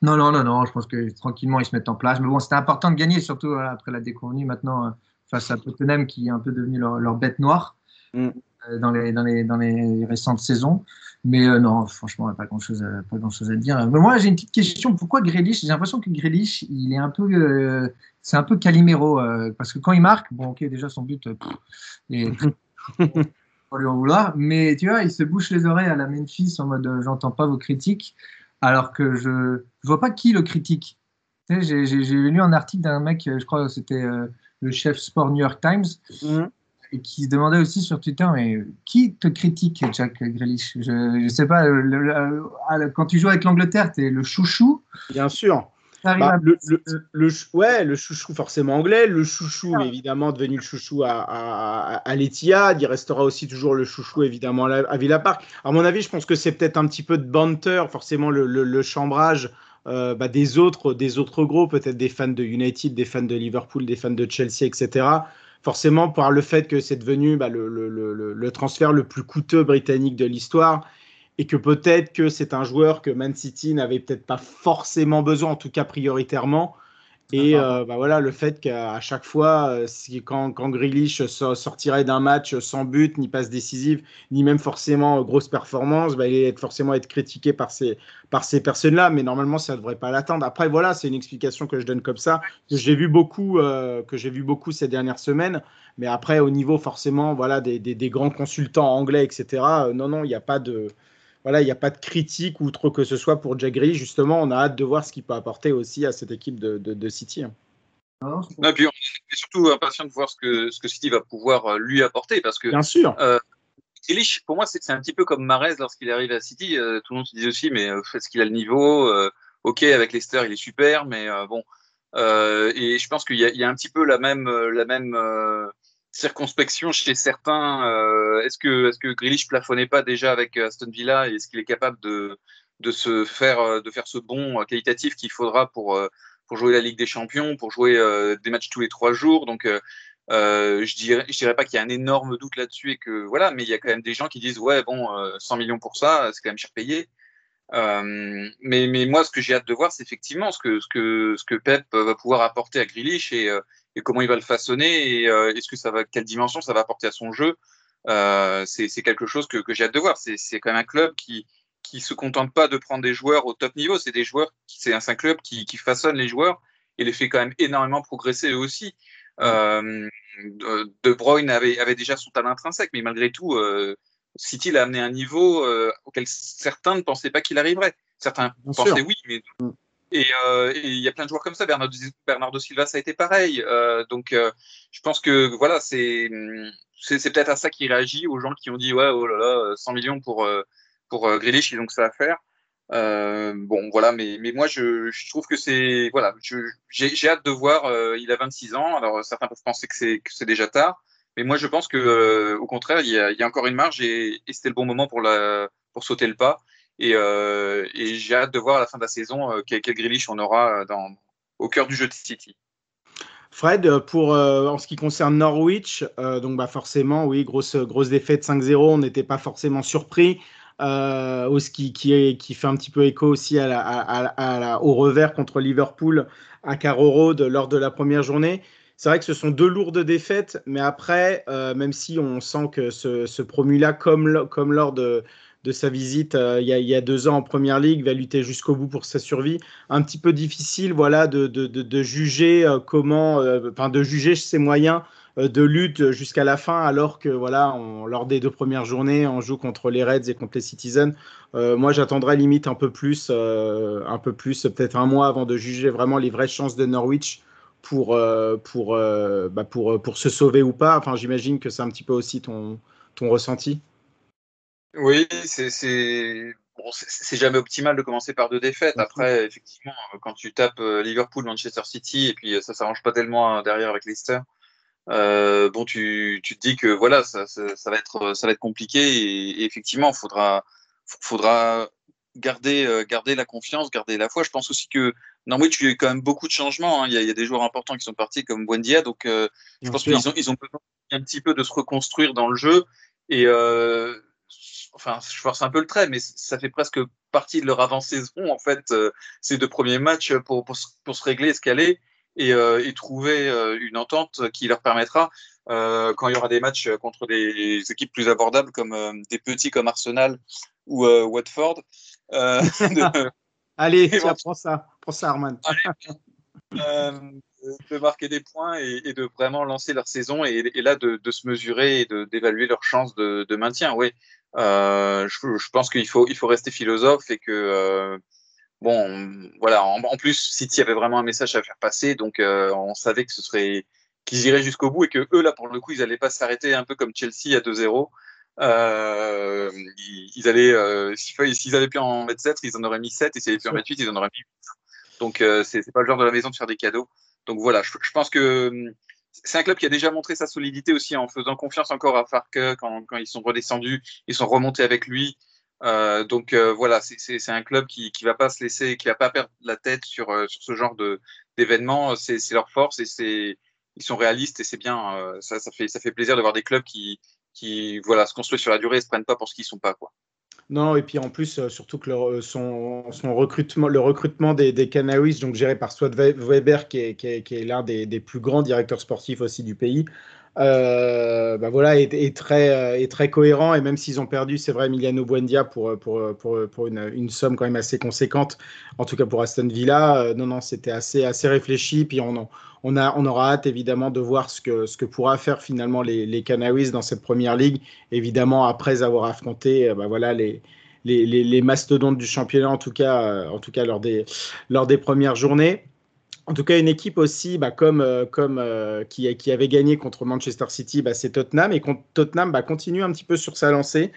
non, non, non, non, je pense que tranquillement ils se mettent en place. Mais bon, c'était important de gagner, surtout après la déconvenue maintenant euh, face à Tottenham qui est un peu devenu leur, leur bête noire mm. Euh, dans, les, dans, les, dans les récentes saisons. Mais euh, non, franchement, pas grand chose, à, pas grand chose à dire. Mais moi, j'ai une petite question. Pourquoi Grealish? J'ai l'impression que Grealish, il est un peu, euh, c'est un peu Calimero parce que quand il marque, bon, ok, déjà son but, est pour lui en vouloir, mais tu vois, il se bouche les oreilles à la Memphis en mode, j'entends pas vos critiques alors que je ne vois pas qui le critique. Tu sais, j'ai lu un article d'un mec, je crois que c'était le chef sport New York Times, mmh. Et qui se demandait aussi sur Twitter, mais qui te critique, Jack Grealish? Je ne sais pas, le, le, le, quand tu joues avec l'Angleterre, tu es le chouchou? Bien sûr. Bah, le, le, le, ouais, le chouchou forcément anglais, le chouchou ah. évidemment devenu le chouchou à, à, à l'Etihad, il restera aussi toujours le chouchou évidemment à Villa Park. À mon avis, je pense que c'est peut-être un petit peu de banter, forcément le, le chambrage euh, bah, des autres, des autres gros, peut-être des fans de United, des fans de Liverpool, des fans de Chelsea, etc. Forcément, par le fait que c'est devenu bah, le, le transfert le plus coûteux britannique de l'histoire et que peut-être que c'est un joueur que Man City n'avait peut-être pas forcément besoin, en tout cas prioritairement. Et euh, bah voilà, le fait qu'à chaque fois, euh, si, quand, quand Grealish sortirait d'un match sans but, ni passe décisive, ni même forcément grosse performance, bah, il allait forcément être critiqué par ces, par ces personnes-là. Mais normalement, ça ne devrait pas l'atteindre. Après, voilà, c'est une explication que je donne comme ça, que j'ai vu beaucoup, euh, que vu beaucoup ces dernières semaines. Mais après, au niveau forcément, voilà, des, des, des grands consultants anglais, etc. non, non, il n'y a pas de voilà, il n'y a pas de critique ou trop que ce soit pour Jack Grealish. Justement, on a hâte de voir ce qu'il peut apporter aussi à cette équipe de, de, de City. Hein. Non, et puis on est surtout impatient de voir ce que, ce que City va pouvoir euh, lui apporter parce que bien sûr. Euh, Grealish, pour moi, c'est un petit peu comme Marez lorsqu'il arrive à City. Euh, tout le monde se dit aussi, mais est-ce qu'il a le niveau euh, Ok, avec Leicester, il est super, mais euh, bon. et je pense qu'il y, y, a un petit peu la même, la même circonspection chez certains. Euh, est-ce que, est-ce que Grealish plafonnait pas déjà avec Aston Villa et est-ce qu'il est capable de, de se faire, de faire ce bon qualitatif qu'il faudra pour, pour jouer la Ligue des Champions, pour jouer euh, des matchs tous les trois jours? Donc, euh, je dirais, je dirais pas qu'il y a un énorme doute là-dessus et que voilà, mais il y a quand même des gens qui disent ouais bon, 100 millions pour ça, c'est quand même cher payé. Euh, mais, mais moi, ce que j'ai hâte de voir, c'est effectivement ce que, ce, que, ce que Pep va pouvoir apporter à Grealish et, et comment il va le façonner et euh, est-ce que ça va, quelle dimension ça va apporter à son jeu. Euh, c'est quelque chose que, que j'ai hâte de voir. C'est quand même un club qui qui se contente pas de prendre des joueurs au top niveau. C'est des joueurs, c'est un, un club qui, qui façonne les joueurs et les fait quand même énormément progresser eux aussi. Euh, de Bruyne avait, avait déjà son talent intrinsèque, mais malgré tout, euh, City l'a amené à un niveau euh, auquel certains ne pensaient pas qu'il arriverait. Certains Bien pensaient sûr. oui, mais Mm. Et euh, et il y a plein de joueurs comme ça. Bernardo, Silva, ça a été pareil. Euh, donc, euh, je pense que voilà, c'est peut-être à ça qu'il réagit aux gens qui ont dit ouais, oh là là, 100 millions pour pour Grealish, donc ça à faire. Bon, voilà, mais moi je, trouve que c'est voilà, j'ai hâte de voir. il a 26 ans, alors certains peuvent penser que c'est déjà tard, mais moi je pense que au contraire, il y a, encore une marge et, c'était le bon moment pour sauter le pas. Et, euh, et j'ai hâte de voir à la fin de la saison euh, quel, quel on aura euh, au cœur du jeu de City. Fred, pour en ce qui concerne Norwich, donc bah forcément, oui, grosse grosse défaite 5-0, on n'était pas forcément surpris. Euh, ski qui, est, qui fait un petit peu écho aussi à la, au revers contre Liverpool à Carrow Road lors de la première journée. C'est vrai que ce sont deux lourdes défaites, mais après, même si on sent que ce, ce promu-là, comme, comme lors de, de sa visite euh, il, y a, deux ans en Première Ligue, va lutter jusqu'au bout pour sa survie. Un petit peu difficile, voilà, de, de, de, juger euh, comment, euh, enfin, de juger ses moyens de lutte jusqu'à la fin, alors que voilà, lors des deux premières journées, on joue contre les Reds et contre les Citizens. Moi, j'attendrais limite un peu plus, un peu plus, peut-être un mois avant de juger vraiment les vraies chances de Norwich pour, pour, bah pour, pour se sauver ou pas. Enfin, j'imagine que c'est un petit peu aussi ton, ton ressenti. Oui, c'est c'est bon, c'est- jamais optimal de commencer par deux défaites. Après, effectivement, quand tu tapes euh, Liverpool, Manchester City, et puis euh, ça s'arrange pas tellement euh, derrière avec Leicester, euh, bon, tu, tu te dis que voilà, ça, ça, ça va être ça va être compliqué et, et effectivement, faudra faudra garder euh, garder la confiance, garder la foi. Je pense aussi que Norwich, il y a eu quand même beaucoup de changements. hein. Il, y a, il y a des joueurs importants qui sont partis comme Buendia, donc euh, je pense qu'ils ont ils ont besoin un petit peu de se reconstruire dans le jeu et euh, enfin, je force un peu le trait, mais ça fait presque partie de leur avant-saison, en fait, euh, ces deux premiers matchs pour, pour, se- pour se régler, se caler et, euh, et trouver euh, une entente qui leur permettra, quand il y aura des matchs contre des équipes plus abordables, comme des petits comme Arsenal ou Watford, de, Allez, tiens, prends ça, prends ça, Arman. de marquer des points et, et de vraiment lancer leur saison et, et là de, de se mesurer et d'évaluer leurs chances de, de maintien. Oui, euh, je, je pense qu'il faut, il faut rester philosophe et que euh, bon, voilà. En, en plus, City avait vraiment un message à faire passer, donc euh, on savait que ce serait qu'ils iraient jusqu'au bout et que eux là pour le coup ils n'allaient pas s'arrêter un peu comme Chelsea à 2-0. Euh, ils, ils allaient, euh, s'il- s'ils avaient pu en mettre 7, ils en auraient mis 7 et s'ils avaient pu en mettre 8, ils en auraient mis 8. Donc euh, c'est pas le genre de la maison de faire des cadeaux. Donc voilà, je, je pense que hum, c'est un club qui a déjà montré sa solidité aussi en faisant confiance encore à Farke quand, quand ils sont redescendus, ils sont remontés avec lui. Euh, donc euh, voilà, c'est- un club qui qui va pas se laisser, qui va pas perdre la tête sur euh, sur ce genre d'événements. C'est c'est leur force et c'est ils sont réalistes et c'est bien. euh, ça ça fait ça fait plaisir de voir des clubs qui qui voilà se construisent sur la durée et se prennent pas pour ce qu'ils sont pas quoi. Non, et puis en plus, euh, surtout que le, son, son recrutement, le recrutement des, des donc géré par Stuart We- Weber, qui est, qui est, qui est l'un des, des plus grands directeurs sportifs aussi du pays, euh, bah voilà, est, très, euh, est très cohérent. Et même s'ils ont perdu, c'est vrai, Emiliano Buendia pour, pour, pour, pour une, somme quand même assez conséquente, en tout cas pour Aston Villa, euh, non, non, c'était assez, assez réfléchi. Puis on, on, aura hâte évidemment de voir ce que, pourra faire finalement les, les Canaries dans cette première ligue, évidemment après avoir affronté euh, bah voilà, les, mastodontes du championnat, en tout cas, euh, lors, des, premières journées. En tout cas, une équipe aussi, bah, comme, euh, qui, avait gagné contre Manchester City, bah, c'est Tottenham. Et Tottenham continue un petit peu sur sa lancée.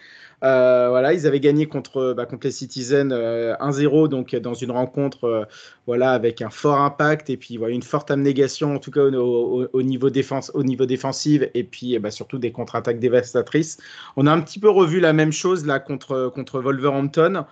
Euh, voilà, ils avaient gagné contre, bah, contre les Citizens euh, 1-0, donc dans une rencontre euh, voilà, avec un fort impact et puis voilà, une forte abnégation, en tout cas au, au, au niveau, défense, au niveau défensif, et puis bah, surtout des contre-attaques dévastatrices. On a un petit peu revu la même chose là contre, contre Wolverhampton.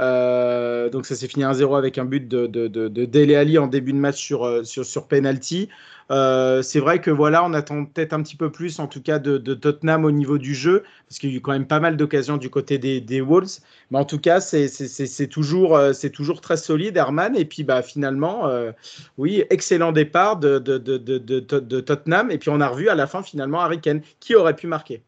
Euh, donc ça s'est fini 1-0 avec un but de, de Dele Alli en début de match sur, sur, sur penalty. Euh, c'est vrai que voilà, on attend peut-être un petit peu plus, en tout cas, de, Tottenham au niveau du jeu, parce qu'il y a eu quand même pas mal d'occasions du côté des, Wolves. Mais en tout cas, c'est toujours, c'est toujours très solide, Herman. Et puis, bah, finalement, euh, oui, excellent départ de, de, Tottenham. Et puis, on a revu à la fin, finalement, Harry Kane, qui aurait pu marquer?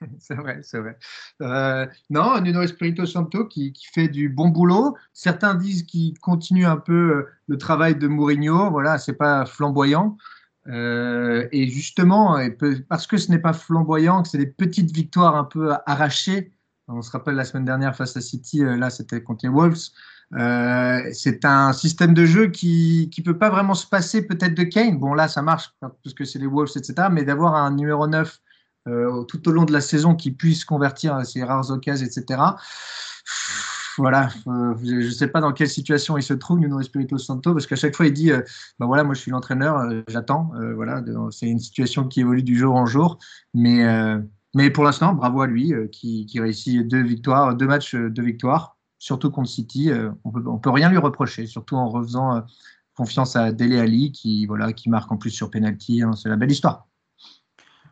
C'est vrai, c'est vrai. Euh, non, Nuno Espirito Santo qui, fait du bon boulot. Certains disent qu'il continue un peu le travail de Mourinho. Voilà, c'est pas flamboyant, Euh, et justement, parce que ce n'est pas flamboyant, que c'est des petites victoires un peu arrachées. On se rappelle la semaine dernière face à City, euh, là c'était contre les Wolves. Euh, c'est un système de jeu qui ne peut pas vraiment se passer peut-être de Kane. Bon là ça marche parce que c'est les Wolves, etc. Mais d'avoir un numéro 9 tout au long de la saison qui puisse convertir ces rares occasions, etc voilà, euh, je ne sais pas dans quelle situation il se trouve, Nuno Espirito Santo, parce qu'à chaque fois il dit, euh, bah voilà, moi je suis l'entraîneur, euh, j'attends, voilà, c'est une situation qui évolue du jour en jour, mais mais pour l'instant, bravo à lui qui, réussit deux victoires, deux matchs, deux victoires, surtout contre City, on peut on peut rien lui reprocher, surtout en refaisant confiance à Dele Ali qui voilà qui marque en plus sur penalty, hein, c'est la belle histoire.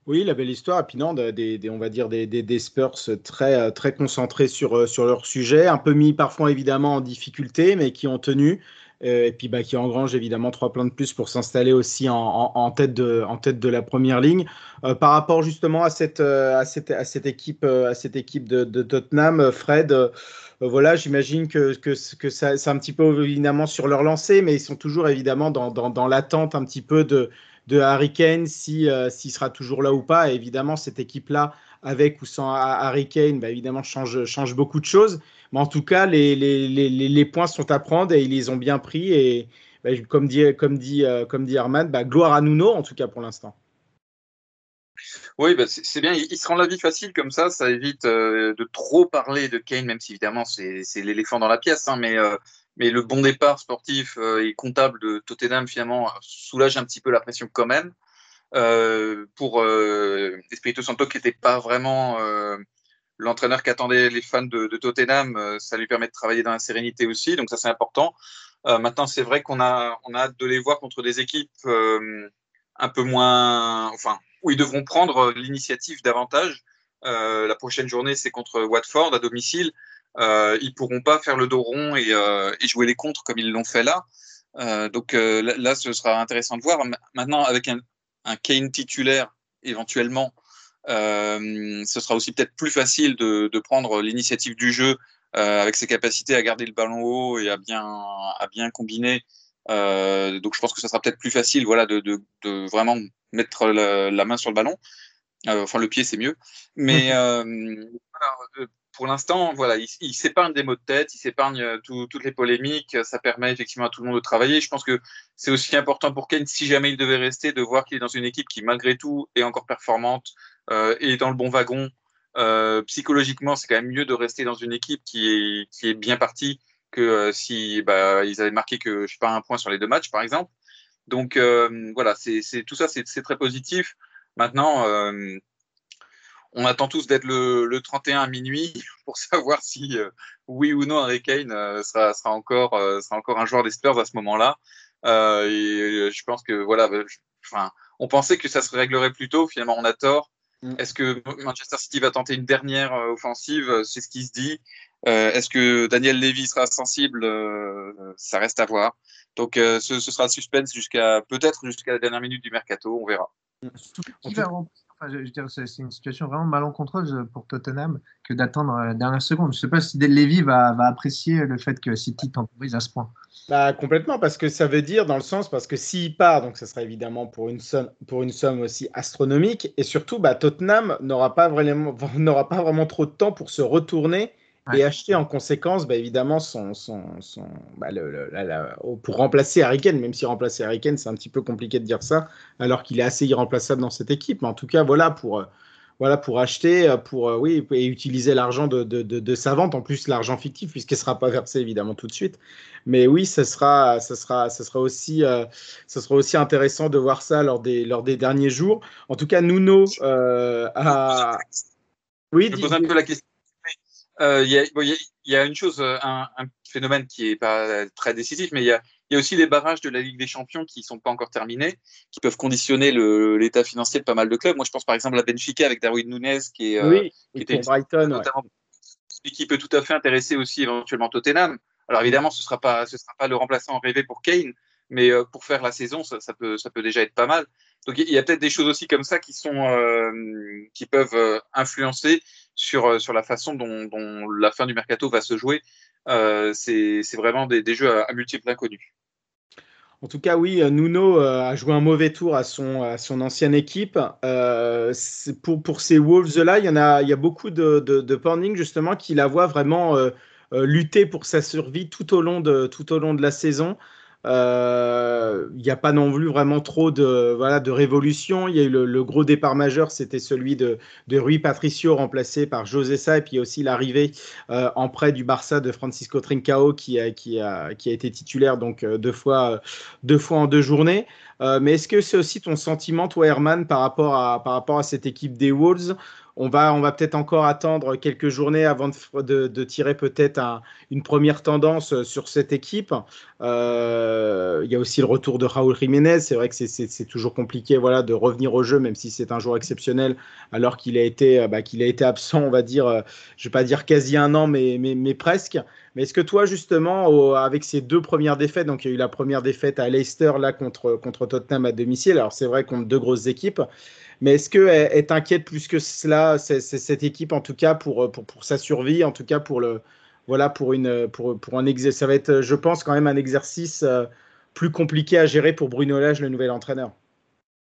Oui, la belle histoire. Et puis non, des, on va dire des, des, Spurs très, très concentrés sur, euh, sur leur sujet, un peu mis parfois évidemment en difficulté, mais qui ont tenu. Euh, et puis bah, qui engrangent évidemment trois points de plus pour s'installer aussi en, en, tête de, en tête de la première ligne. Euh, par rapport justement à cette, à cette, à cette équipe, à cette équipe de, Tottenham, Fred, voilà, j'imagine que, que, que c'est un petit peu évidemment sur leur lancée, mais ils sont toujours évidemment dans, dans, dans l'attente un petit peu de, de Harry Kane, si, euh, s'il sera toujours là ou pas. évidemment, cette équipe-là, avec ou sans Harry Kane, bah, évidemment, change, change beaucoup de choses. Mais en tout cas, les, les, les, les, points sont à prendre et ils les ont bien pris. Et bah, comme, dit, comme, dit, euh, comme dit Armand, bah, gloire à Nuno, en tout cas pour l'instant. Oui, bah c'est bien. Il, se rend la vie facile comme ça. Ça évite euh, de trop parler de Kane, même si évidemment c'est l'éléphant dans la pièce. Hein, mais mais le bon départ sportif euh, et comptable de Tottenham finalement soulage un petit peu la pression quand même. Euh, pour euh, Espirito Santo qui n'était pas vraiment euh, l'entraîneur qu'attendaient les fans de, de Tottenham, ça lui permet de travailler dans la sérénité aussi, donc ça c'est important. maintenant c'est vrai qu'on a, on a hâte de les voir contre des équipes un peu moins, enfin où ils devront prendre l'initiative davantage. la prochaine journée c'est contre Watford à domicile euh, ils pourront pas faire le dos rond et, euh, et jouer les contres comme ils l'ont fait là. Euh, donc euh, là, ce sera intéressant de voir. Maintenant, avec un, un Kane titulaire éventuellement, ce sera aussi peut-être plus facile de, de prendre l'initiative du jeu avec ses capacités à garder le ballon haut et à bien, à bien combiner. donc je pense que ce sera peut-être plus facile voilà, de, de, de vraiment mettre la, la, main sur le ballon. enfin, le pied, c'est mieux. Mais voilà, pour l'instant, voilà, il, s'épargne des mots de tête, il s'épargne euh, toutes les polémiques, ça permet effectivement à tout le monde de travailler. Je pense que c'est aussi important pour Kane, si jamais il devait rester, de voir qu'il est dans une équipe qui, malgré tout, est encore performante euh, et dans le bon wagon. Euh, psychologiquement, c'est quand même mieux de rester dans une équipe qui est, bien partie que euh, si bah, ils avaient marqué que je sais pas un point sur les deux matchs, par exemple. Donc euh, voilà, c'est tout ça, c'est très positif. Maintenant, on attend tous d'être le, 31 à minuit pour savoir si euh, oui ou non Harry Kane euh, sera, encore, euh, sera encore un joueur des Spurs à ce moment-là. et je pense que voilà, enfin, on pensait que ça se réglerait plus tôt. Finalement, on a tort. Mm. Est-ce que Manchester City va tenter une dernière offensive? C'est ce qui se dit. Est-ce que Daniel Levy sera sensible? Ça reste à voir. Donc, ce, sera suspense jusqu'à peut-être jusqu'à la dernière minute du mercato. On verra. Mm c'est une situation vraiment malencontreuse pour Tottenham que d'attendre la dernière seconde. Je ne sais pas si Levy va, apprécier le fait que City temporise à ce point. Bah, complètement, parce que ça veut dire, dans le sens, parce que s'il part, donc ça sera évidemment pour une somme, pour une somme aussi astronomique, et surtout, bah, Tottenham n'aura pas, vraiment, n'aura pas vraiment trop de temps pour se retourner et acheter en conséquence, bah, évidemment, son, son, son bah, le, pour remplacer Harry Kane, même si remplacer Harry Kane, c'est un petit peu compliqué de dire ça, alors qu'il est assez irremplaçable dans cette équipe. Mais en tout cas, voilà, pour, voilà, pour acheter, pour, oui, et utiliser l'argent de, de, de, sa vente, en plus l'argent fictif, puisqu'il ne sera pas versé évidemment tout de suite. Mais oui, ce sera, ce sera, ce sera, aussi, euh, ce sera aussi intéressant de voir ça lors des, lors des derniers jours. En tout cas, Nuno euh, a. Oui, je pose un peu la question euh, il y, a, une chose, euh, un, phénomène qui est pas très décisif, mais il y a, aussi les barrages de la Ligue des Champions qui sont pas encore terminés, qui peuvent conditionner l'état financier de pas mal de clubs. Moi, je pense par exemple à Benfica avec Darwin Nunez, qui est euh, qui était Brighton, et qui peut tout à fait intéresser aussi éventuellement Tottenham. Alors évidemment, ce sera pas, ce sera pas le remplaçant rêvé pour Kane, mais pour faire la saison, ça, ça, peut, ça peut déjà être pas mal. Donc il y a peut-être des choses aussi comme ça qui sont, qui peuvent influencer sur, euh, sur la façon dont, la fin du mercato va se jouer. Euh, c'est vraiment des, jeux à, multiples inconnus. En tout cas, oui, Nuno a joué un mauvais tour à son, à son ancienne équipe. Euh, pour, pour ces Wolves-là, il y, a, il y a beaucoup de, de, justement qui la voient vraiment euh, euh, lutter pour sa survie tout au long de, tout au long de la saison. Euh, il n'y a pas non plus vraiment trop de, voilà, de révolution. Il y a eu le, gros départ majeur, c'était celui de, Rui Patricio remplacé par José Sa, et puis aussi l'arrivée euh, en prêt du Barça de Francisco Trincao qui a, qui a, qui a été titulaire donc euh, deux fois, deux fois en deux journées. mais est-ce que c'est aussi ton sentiment, toi Herman, par rapport à, par rapport à cette équipe des Wolves on va, on va peut-être encore attendre quelques journées avant de, tirer peut-être une première tendance euh, sur cette équipe. Euh, il y a aussi le retour de Raúl Jiménez. C'est vrai que c'est toujours compliqué voilà, de revenir au jeu, même si c'est un joueur exceptionnel, alors qu'il a, été, euh, bah, qu'il a été absent, on va dire, je ne vais pas dire quasi un an, mais, mais, presque. Mais est-ce que toi, justement, avec ces deux premières défaites, donc il y a eu la première défaite à Leicester là, contre, contre Tottenham à domicile, alors c'est vrai contre deux grosses équipes, mais est-ce qu'elle t'inquiète plus que cela, cette équipe, en tout cas, pour, pour, pour, sa survie, en tout cas, pour, le, voilà, pour, une, pour, pour un exercice Ça va être, je pense, quand même un exercice euh, plus compliqué à gérer pour Bruno Lage, le nouvel entraîneur.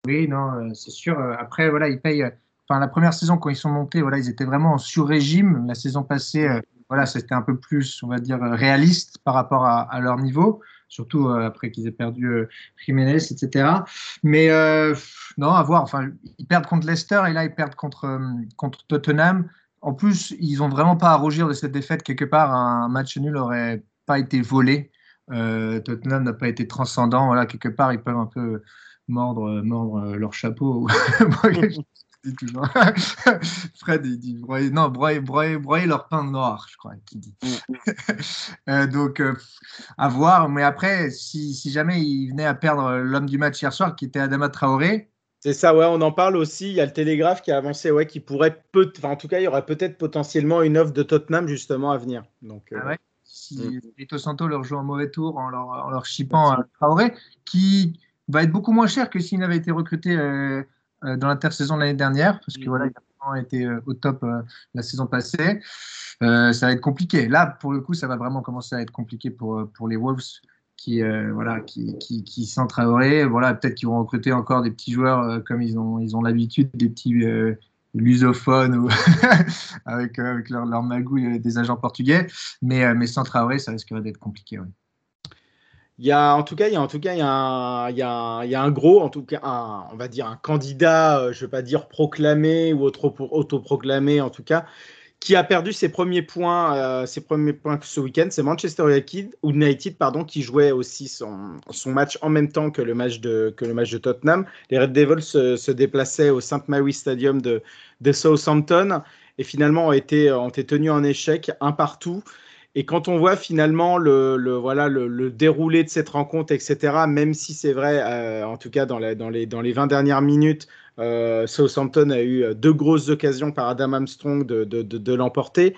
Oui, non, euh, c'est sûr. Euh, après, voilà, ils payent. Enfin, la première saison, quand ils sont montés, voilà, ils étaient vraiment en sur-régime. La saison passée, voilà, c'était un peu plus, on va dire, réaliste par rapport à leur niveau surtout euh, après qu'ils aient perdu euh, Jiménez, etc. Mais euh, non, à voir. Enfin, ils perdent contre Leicester et là ils perdent contre contre Tottenham. En plus, ils n'ont vraiment pas à rougir de cette défaite. Quelque part, un match nul n'aurait pas été volé. Tottenham n'a pas été transcendant. Voilà, quelque part, ils peuvent un peu mordre, mordre leur chapeau. toujours. Fred, il dit broyer, non, broyer, broyer, broyer leur pain noir, je crois qu'il dit. Mm. euh, donc, euh, à voir. Mais après, si, si, jamais il venait à perdre l'homme du match hier soir, qui était Adama Traoré. C'est ça, ouais, on en parle aussi. Il y a le Télégraphe qui a avancé, ouais, qui pourrait peut enfin, en tout cas, il y aurait peut-être potentiellement une offre de Tottenham justement à venir. Donc, euh, ah ouais? Si mm. Santo leur joue un mauvais tour en leur, en leur à Traoré, qui va être beaucoup moins cher que s'il n'avait été recruté euh, euh, dans l'intersaison l'année dernière, parce que voilà, mhm. il a été euh, au top euh, la saison passée. ça va être compliqué. Là, pour le coup, ça va vraiment commencer à être compliqué pour, pour les Wolves qui, voilà, qui, qui, qui Voilà, peut-être qu'ils vont recruter encore des petits joueurs comme ils ont ils ont l'habitude, des petits lusophones ou avec, avec leur, leur magouille des agents portugais. Mais, mais sans Traoré, ça risquerait d'être compliqué. Il y a, en tout cas, il y a, en tout cas, il y a un, gros, en tout cas, on va dire un candidat, euh, je ne vais pas dire proclamé ou autoproclamé, en tout cas, qui a perdu ses premiers points, euh, ses premiers points ce week-end. C'est Manchester United, pardon, qui jouait aussi son, match en même temps que le match de, que le match de Tottenham. Les Red Devils se, se déplaçaient au St. Mary Stadium de, de Southampton et finalement ont été, ont été tenus en échec, un partout. Et quand on voit finalement le, voilà, le, déroulé de cette rencontre, etc., même si c'est vrai, euh, en tout cas dans, dans, les, dans les 20 dernières minutes, euh, Southampton a eu deux grosses occasions par Adam Armstrong de, de, l'emporter.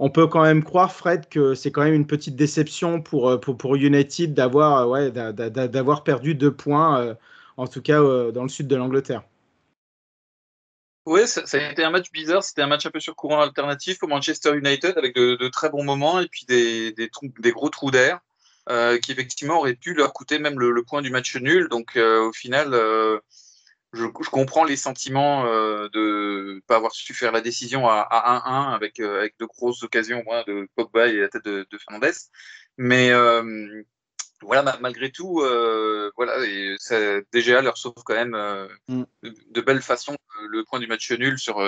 On peut quand même croire, Fred, que c'est quand même une petite déception pour, euh, pour, pour United d'avoir ouais, d'avoir perdu deux points, en tout cas dans le sud de l'Angleterre. Oui, ça, a été un match bizarre. C'était un match un peu sur courant alternatif pour Manchester United avec de, très bons moments et puis des, des, des gros trous d'air euh, qui effectivement auraient pu leur coûter même le, point du match nul. Donc euh, au final, euh, je, comprends les sentiments de ne pas avoir su faire la décision à 1-1 avec, avec de grosses occasions de Pogba et la tête de, de Fernandez. Mais voilà, malgré tout, euh, voilà, et ça, DGA leur sauve quand même euh, mm. de, belle façon euh, le point du match nul sur,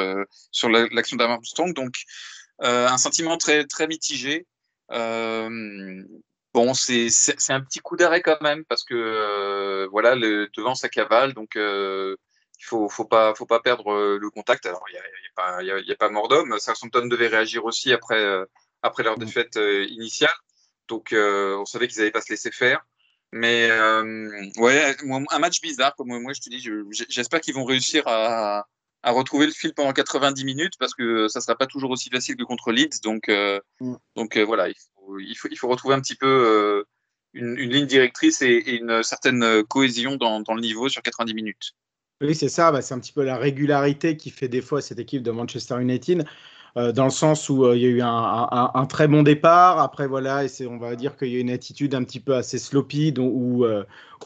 sur l'action d'Armstrong. Donc, un sentiment très, très mitigé. bon, c'est un petit coup d'arrêt quand même parce que voilà, le, devant sa cavale, donc il faut, faut pas, faut pas perdre le contact. Alors, il n'y a, a, pas, y a, pas mort d'homme. Southampton devait réagir aussi après, après leur mm. défaite initiale. Donc, euh, on savait qu'ils n'allaient pas se laisser faire. Mais euh, ouais, un match bizarre, comme moi je te dis. J'espère qu'ils vont réussir à, retrouver le fil pendant 90 minutes parce que ça ne sera pas toujours aussi facile que contre Leeds. Donc, euh, mm. donc voilà, il faut, il, faut, retrouver un petit peu une, ligne directrice et, une certaine cohésion dans, le niveau sur 90 minutes. Oui, c'est ça. Bah, c'est un petit peu la régularité qui fait des fois cette équipe de Manchester United. Euh, dans le sens où il y a eu un, très bon départ. Après, voilà, et on va dire qu'il y a une attitude un petit peu assez sloppy, où,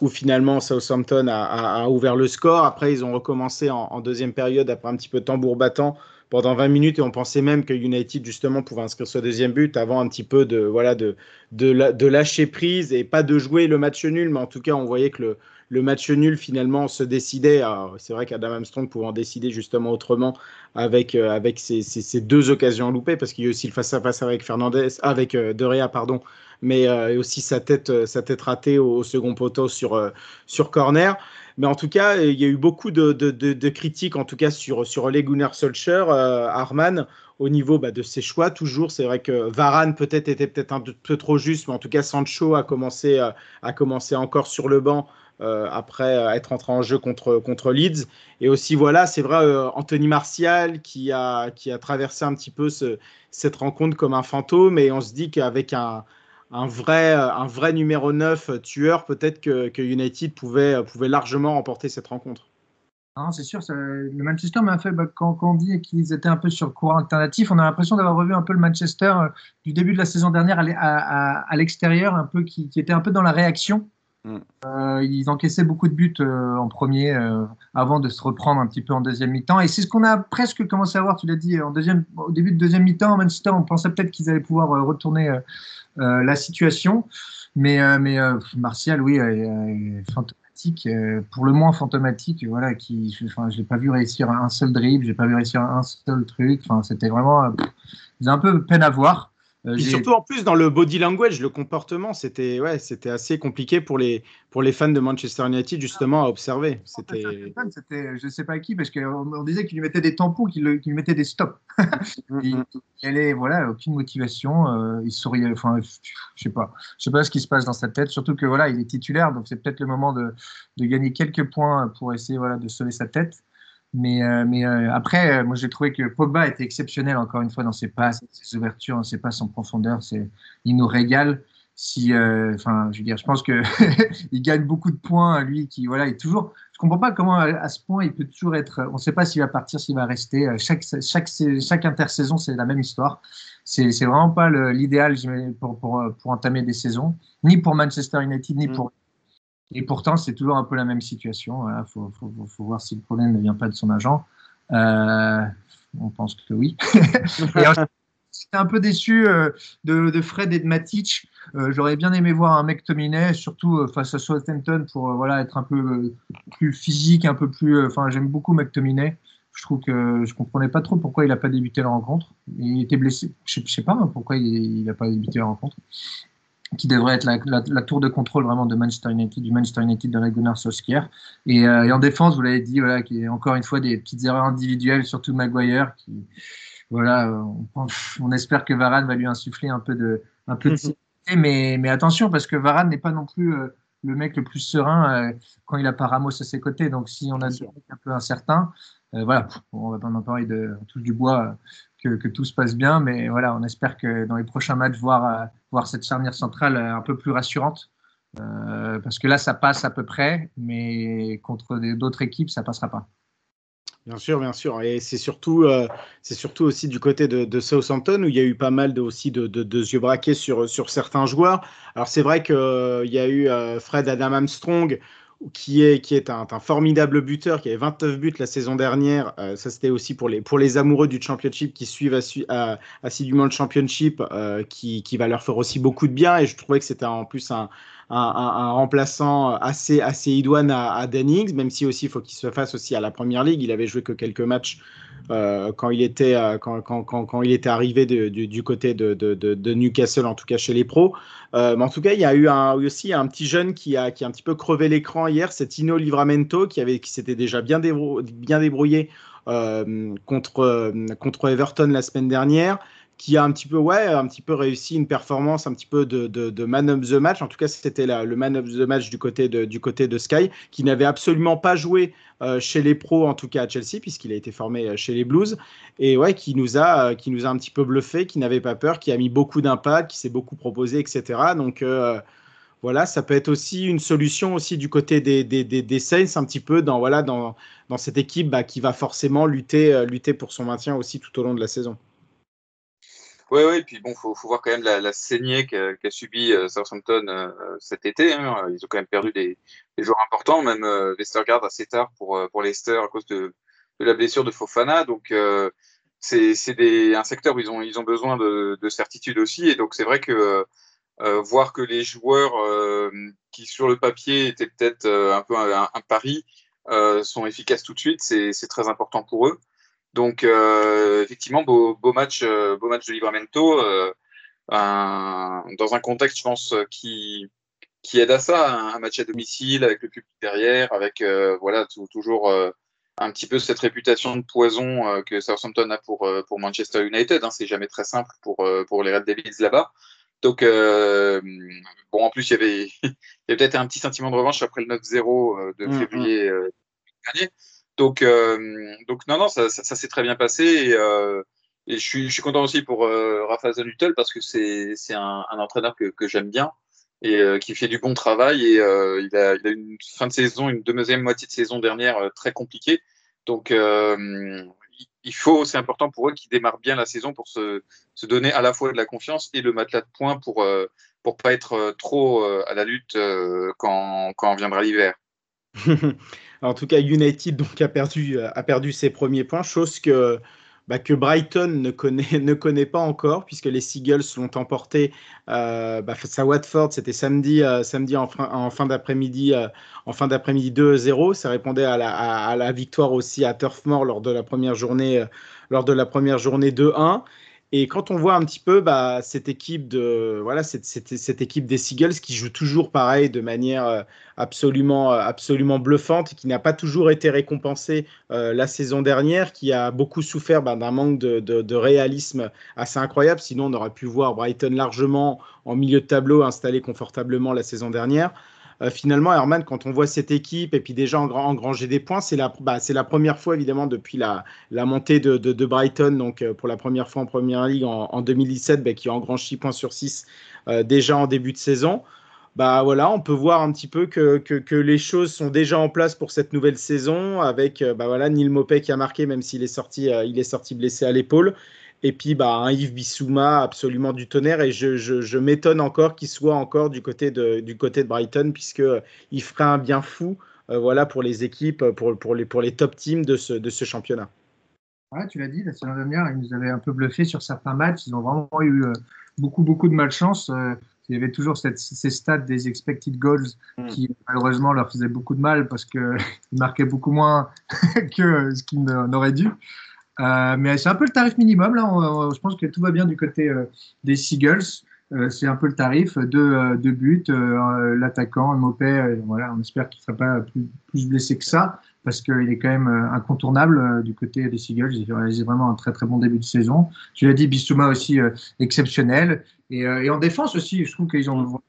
où, finalement Southampton a, ouvert le score. Après, ils ont recommencé en, deuxième période, après un petit peu de tambour battant, pendant 20 minutes et on pensait même que United justement pouvait inscrire ce deuxième but avant un petit peu de voilà de, de, lâcher prise et pas de jouer le match nul mais en tout cas on voyait que le, le match nul finalement se décidait c'est vrai qu'Adam Armstrong pouvait en décider justement autrement avec euh, avec ces, deux occasions loupées parce qu'il y a aussi le face à face avec Fernandez avec euh, De Rea pardon mais euh, aussi sa tête sa tête ratée au, second poteau sur sur corner mais en tout cas, il y a eu beaucoup de, critiques, en tout cas sur, sur Gunnar Solskjaer, euh, Arman, au niveau bah, de ses choix. Toujours, c'est vrai que Varane peut-être était peut-être un peu trop juste, mais en tout cas, Sancho a commencé, euh, a commencé encore sur le banc. Euh, après être entré en jeu contre, contre Leeds. Et aussi, voilà, c'est vrai, Anthony Martial qui a, qui a traversé un petit peu cette rencontre comme un fantôme. Et on se dit qu'avec un, un vrai, un vrai numéro 9 tueur, peut-être que, United pouvait, pouvait largement remporter cette rencontre. C'est sûr, le Manchester m'a fait, bah, quand, on dit qu'ils étaient un peu sur le courant alternatif, on a l'impression d'avoir revu un peu le Manchester euh, du début de la saison dernière à, à, l'extérieur, un peu qui, était un peu dans la réaction. Mm. Euh, ils encaissaient beaucoup de buts euh, en premier avant de se reprendre un petit peu en deuxième mi-temps. Et c'est ce qu'on a presque commencé à voir, tu l'as dit, en deuxième, au début de deuxième mi-temps, Manchester, on pensait peut-être qu'ils allaient pouvoir retourner euh, la situation. Mais, euh, euh, Martial, oui, fantomatique, pour le moins fantomatique, voilà, qui, je l'ai pas vu réussir un seul dribble, j'ai pas vu réussir un seul truc. C'était vraiment, j'ai un peu peine à voir. Euh, Et surtout en plus dans le body language, le comportement, c'était ouais, c'était assez compliqué pour les pour les fans de Manchester United justement à observer. C'était je sais pas qui parce qu'on disait qu'il lui mettait des tampons, qu'il lui mettait des stops. il, il voilà aucune motivation, euh, il souriait, enfin je sais pas, je sais pas ce qui se passe dans sa tête. Surtout que voilà il est titulaire donc c'est peut-être le moment de, de gagner quelques points pour essayer voilà de sauver sa tête. Mais, euh, mais euh, après, euh, moi j'ai trouvé que Pogba était exceptionnel encore une fois dans ses passes, ses ouvertures, dans ses passes en profondeur. C'est, il nous régale. Si, enfin, je veux dire, je pense que il gagne beaucoup de points lui qui, voilà, est toujours. Je comprends pas comment à, ce point il peut toujours être. On ne sait pas s'il va partir, s'il va rester. Chaque, chaque, chaque intersaison, c'est la même histoire. C'est, c'est vraiment pas l'idéal pour, pour, pour entamer des saisons, ni pour Manchester United, ni mm. pour et pourtant, c'est toujours un peu la même situation. Il faut, faut, faut, voir si le problème ne vient pas de son agent. Euh, on pense que oui. J'étais un peu déçu euh, de, de, Fred et de Matic. Euh, j'aurais bien aimé voir un mec Tominet, surtout euh, face à Southampton, pour voilà, être un peu plus physique, un peu plus. Enfin, j'aime beaucoup McTominay. Je trouve que je comprenais pas trop pourquoi il n'a pas débuté la rencontre. Il était blessé. Je sais, sais pas hein, pourquoi il n'a pas débuté la rencontre qui devrait être la, tour de contrôle vraiment de Manchester United, du Manchester United de Gunnar Solskjaer. Et, euh, et en défense, vous l'avez dit, voilà, qui est encore une fois des petites erreurs individuelles, surtout Maguire, qui, voilà, on, on, espère que Varane va lui insuffler un peu de, un peu de mhm. mais, mais attention parce que Varane n'est pas non plus euh, le mec le plus serein euh, quand il a pas Ramos à ses côtés. Donc si on a des un peu incertains, voilà, on va pas en parler de tout du bois que, tout se passe bien. Mais voilà, on espère que dans les prochains matchs, voir, euh, voir cette charnière centrale euh, un peu plus rassurante. Euh, parce que là, ça passe à peu près, mais contre d'autres équipes, ça passera pas. Bien sûr, bien sûr. Et c'est surtout, c'est surtout aussi du côté de, Southampton où il y a eu pas mal de, aussi de, de, yeux braqués sur, sur certains joueurs. Alors c'est vrai qu'il y a eu Fred Adam Armstrong qui est, qui est un, formidable buteur, qui avait 29 buts la saison dernière. Euh, ça, c'était aussi pour les, pour les amoureux du championship qui suivent assidûment le championship, euh, qui, qui, va leur faire aussi beaucoup de bien. Et je trouvais que c'était en plus un, un, un, remplaçant assez, assez idoine à, à Dennings, même si aussi il faut qu'il se fasse aussi à la première ligue. Il avait joué que quelques matchs euh, quand, il était, euh, quand, quand, quand, il était arrivé du, côté de, Newcastle, en tout cas chez les pros. Euh, mais en tout cas, il y a eu aussi un petit jeune qui a, qui a un petit peu crevé l'écran hier, c'est Tino Livramento, qui, avait, qui s'était déjà bien, bien débrouillé contre, contre Everton la semaine dernière qui a un petit peu, ouais, un petit peu réussi une performance un petit peu de, de, man of the match. En tout cas, c'était le man of the match du côté de, du côté de Sky, qui n'avait absolument pas joué euh, chez les pros, en tout cas à Chelsea, puisqu'il a été formé euh, chez les Blues. Et ouais, qui nous a, euh, qui nous a un petit peu bluffé, qui n'avait pas peur, qui a mis beaucoup d'impact, qui s'est beaucoup proposé, etc. Donc voilà, ça peut être aussi une solution aussi du côté des, des, des, Saints, un petit peu dans, voilà, dans, dans cette équipe bah, qui va forcément lutter, lutter pour son maintien aussi tout au long de la saison. Oui, oui, puis bon, faut, faut voir quand même la, la saignée qu'a qu subi euh, Southampton euh, cet été. Hein. Ils ont quand même perdu des, des joueurs importants, même euh, Westergaard assez tard pour, euh, pour Leicester à cause de, de la blessure de Fofana. Donc, euh, c'est un secteur où ils ont, ils ont besoin de, de certitude aussi. Et donc, c'est vrai que euh, voir que les joueurs qui, sur le papier, étaient peut-être un peu un, un pari, sont efficaces tout de suite, c'est très important pour eux. Donc, euh, effectivement, beau, beau, match, euh, beau match de Livramento, euh, un, dans un contexte, je pense, qui, qui aide à ça, un, un match à domicile avec le public derrière, avec voilà toujours un petit peu cette réputation de poison que Southampton a pour, pour Manchester United. Hein, c'est jamais très simple pour, pour les Red Devils là-bas. Donc, bon, en plus, il y avait, il y avait peut-être un petit sentiment de revanche après le 9-0 de février euh, dernier. Donc, euh, donc non, non, ça, ça, ça s'est très bien passé. Et, euh, et je, suis, je suis content aussi pour euh, Rafa Zanutel parce que c'est un, un entraîneur que, que j'aime bien et euh, qui fait du bon travail. Et euh, il, a, il a une fin de saison, une deuxième moitié de saison dernière euh, très compliquée. Donc, il faut, c'est important pour eux qu'ils démarrent bien la saison pour se, se, donner à la fois de la confiance et le matelas de points pour pour pas être trop à la lutte quand, quand viendra l'hiver. en tout cas, United donc a perdu a perdu ses premiers points, chose que bah, que Brighton ne connaît, ne connaît pas encore, puisque les Seagulls l'ont emporté euh, bah, face à Watford. C'était samedi, euh, samedi en, fin d'après-midi, euh, en fin d'après-midi 2-0. Ça répondait à la, à la, victoire aussi à Turf Moor lors de la première journée, lors de la première journée 2-1. Et quand on voit un petit peu bah, cette équipe de voilà cette, cette, équipe des Seagulls qui joue toujours pareil de manière euh, absolument euh, absolument bluffante qui n'a pas toujours été récompensée euh, la saison dernière, qui a beaucoup souffert bah, d'un manque de, de, réalisme assez incroyable. Sinon, on aurait pu voir Brighton largement en milieu de tableau installé confortablement la saison dernière. Euh, finalement, Herman, quand on voit cette équipe et puis déjà engranger des points, c'est la, bah, première fois évidemment depuis la, montée de, Brighton, donc euh, pour la première fois en Première Ligue en, en 2017, bah, qui engrange 6 points sur 6 euh, déjà en début de saison. Bah voilà, on peut voir un petit peu que, les choses sont déjà en place pour cette nouvelle saison avec bah voilà, Neil Mopé qui a marqué même s'il est sorti, il est sorti blessé à l'épaule. Et puis bah, un Yves Bissouma absolument du tonnerre. Et je, je, je m'étonne encore qu'il soit encore du côté de, du côté de Brighton, puisqu'il euh, ferait un bien fou euh, voilà, pour les équipes, pour, pour, les, pour les top teams de ce, de ce championnat. Ouais, tu l'as dit, la saison dernière, ils nous avaient un peu bluffé sur certains matchs. Ils ont vraiment eu euh, beaucoup, beaucoup de malchance. Euh, il y avait toujours cette, ces stats des expected goals mm. qui, malheureusement, leur faisaient beaucoup de mal parce qu'ils marquaient beaucoup moins que ce qu'ils n'auraient dû. Euh, mais c'est un peu le tarif minimum. Là, on, on, je pense que tout va bien du côté euh, des Seagulls. Euh, c'est un peu le tarif. Deux, deux buts, euh, l'attaquant, Mopé, voilà, on espère qu'il ne sera pas plus, plus, blessé que ça parce qu'il est quand même incontournable du côté des Seagulls. Il a réalisé vraiment un très très bon début de saison. Tu l'as dit, Bissouma aussi exceptionnel. Et, et, en défense aussi, je trouve qu'ils ont,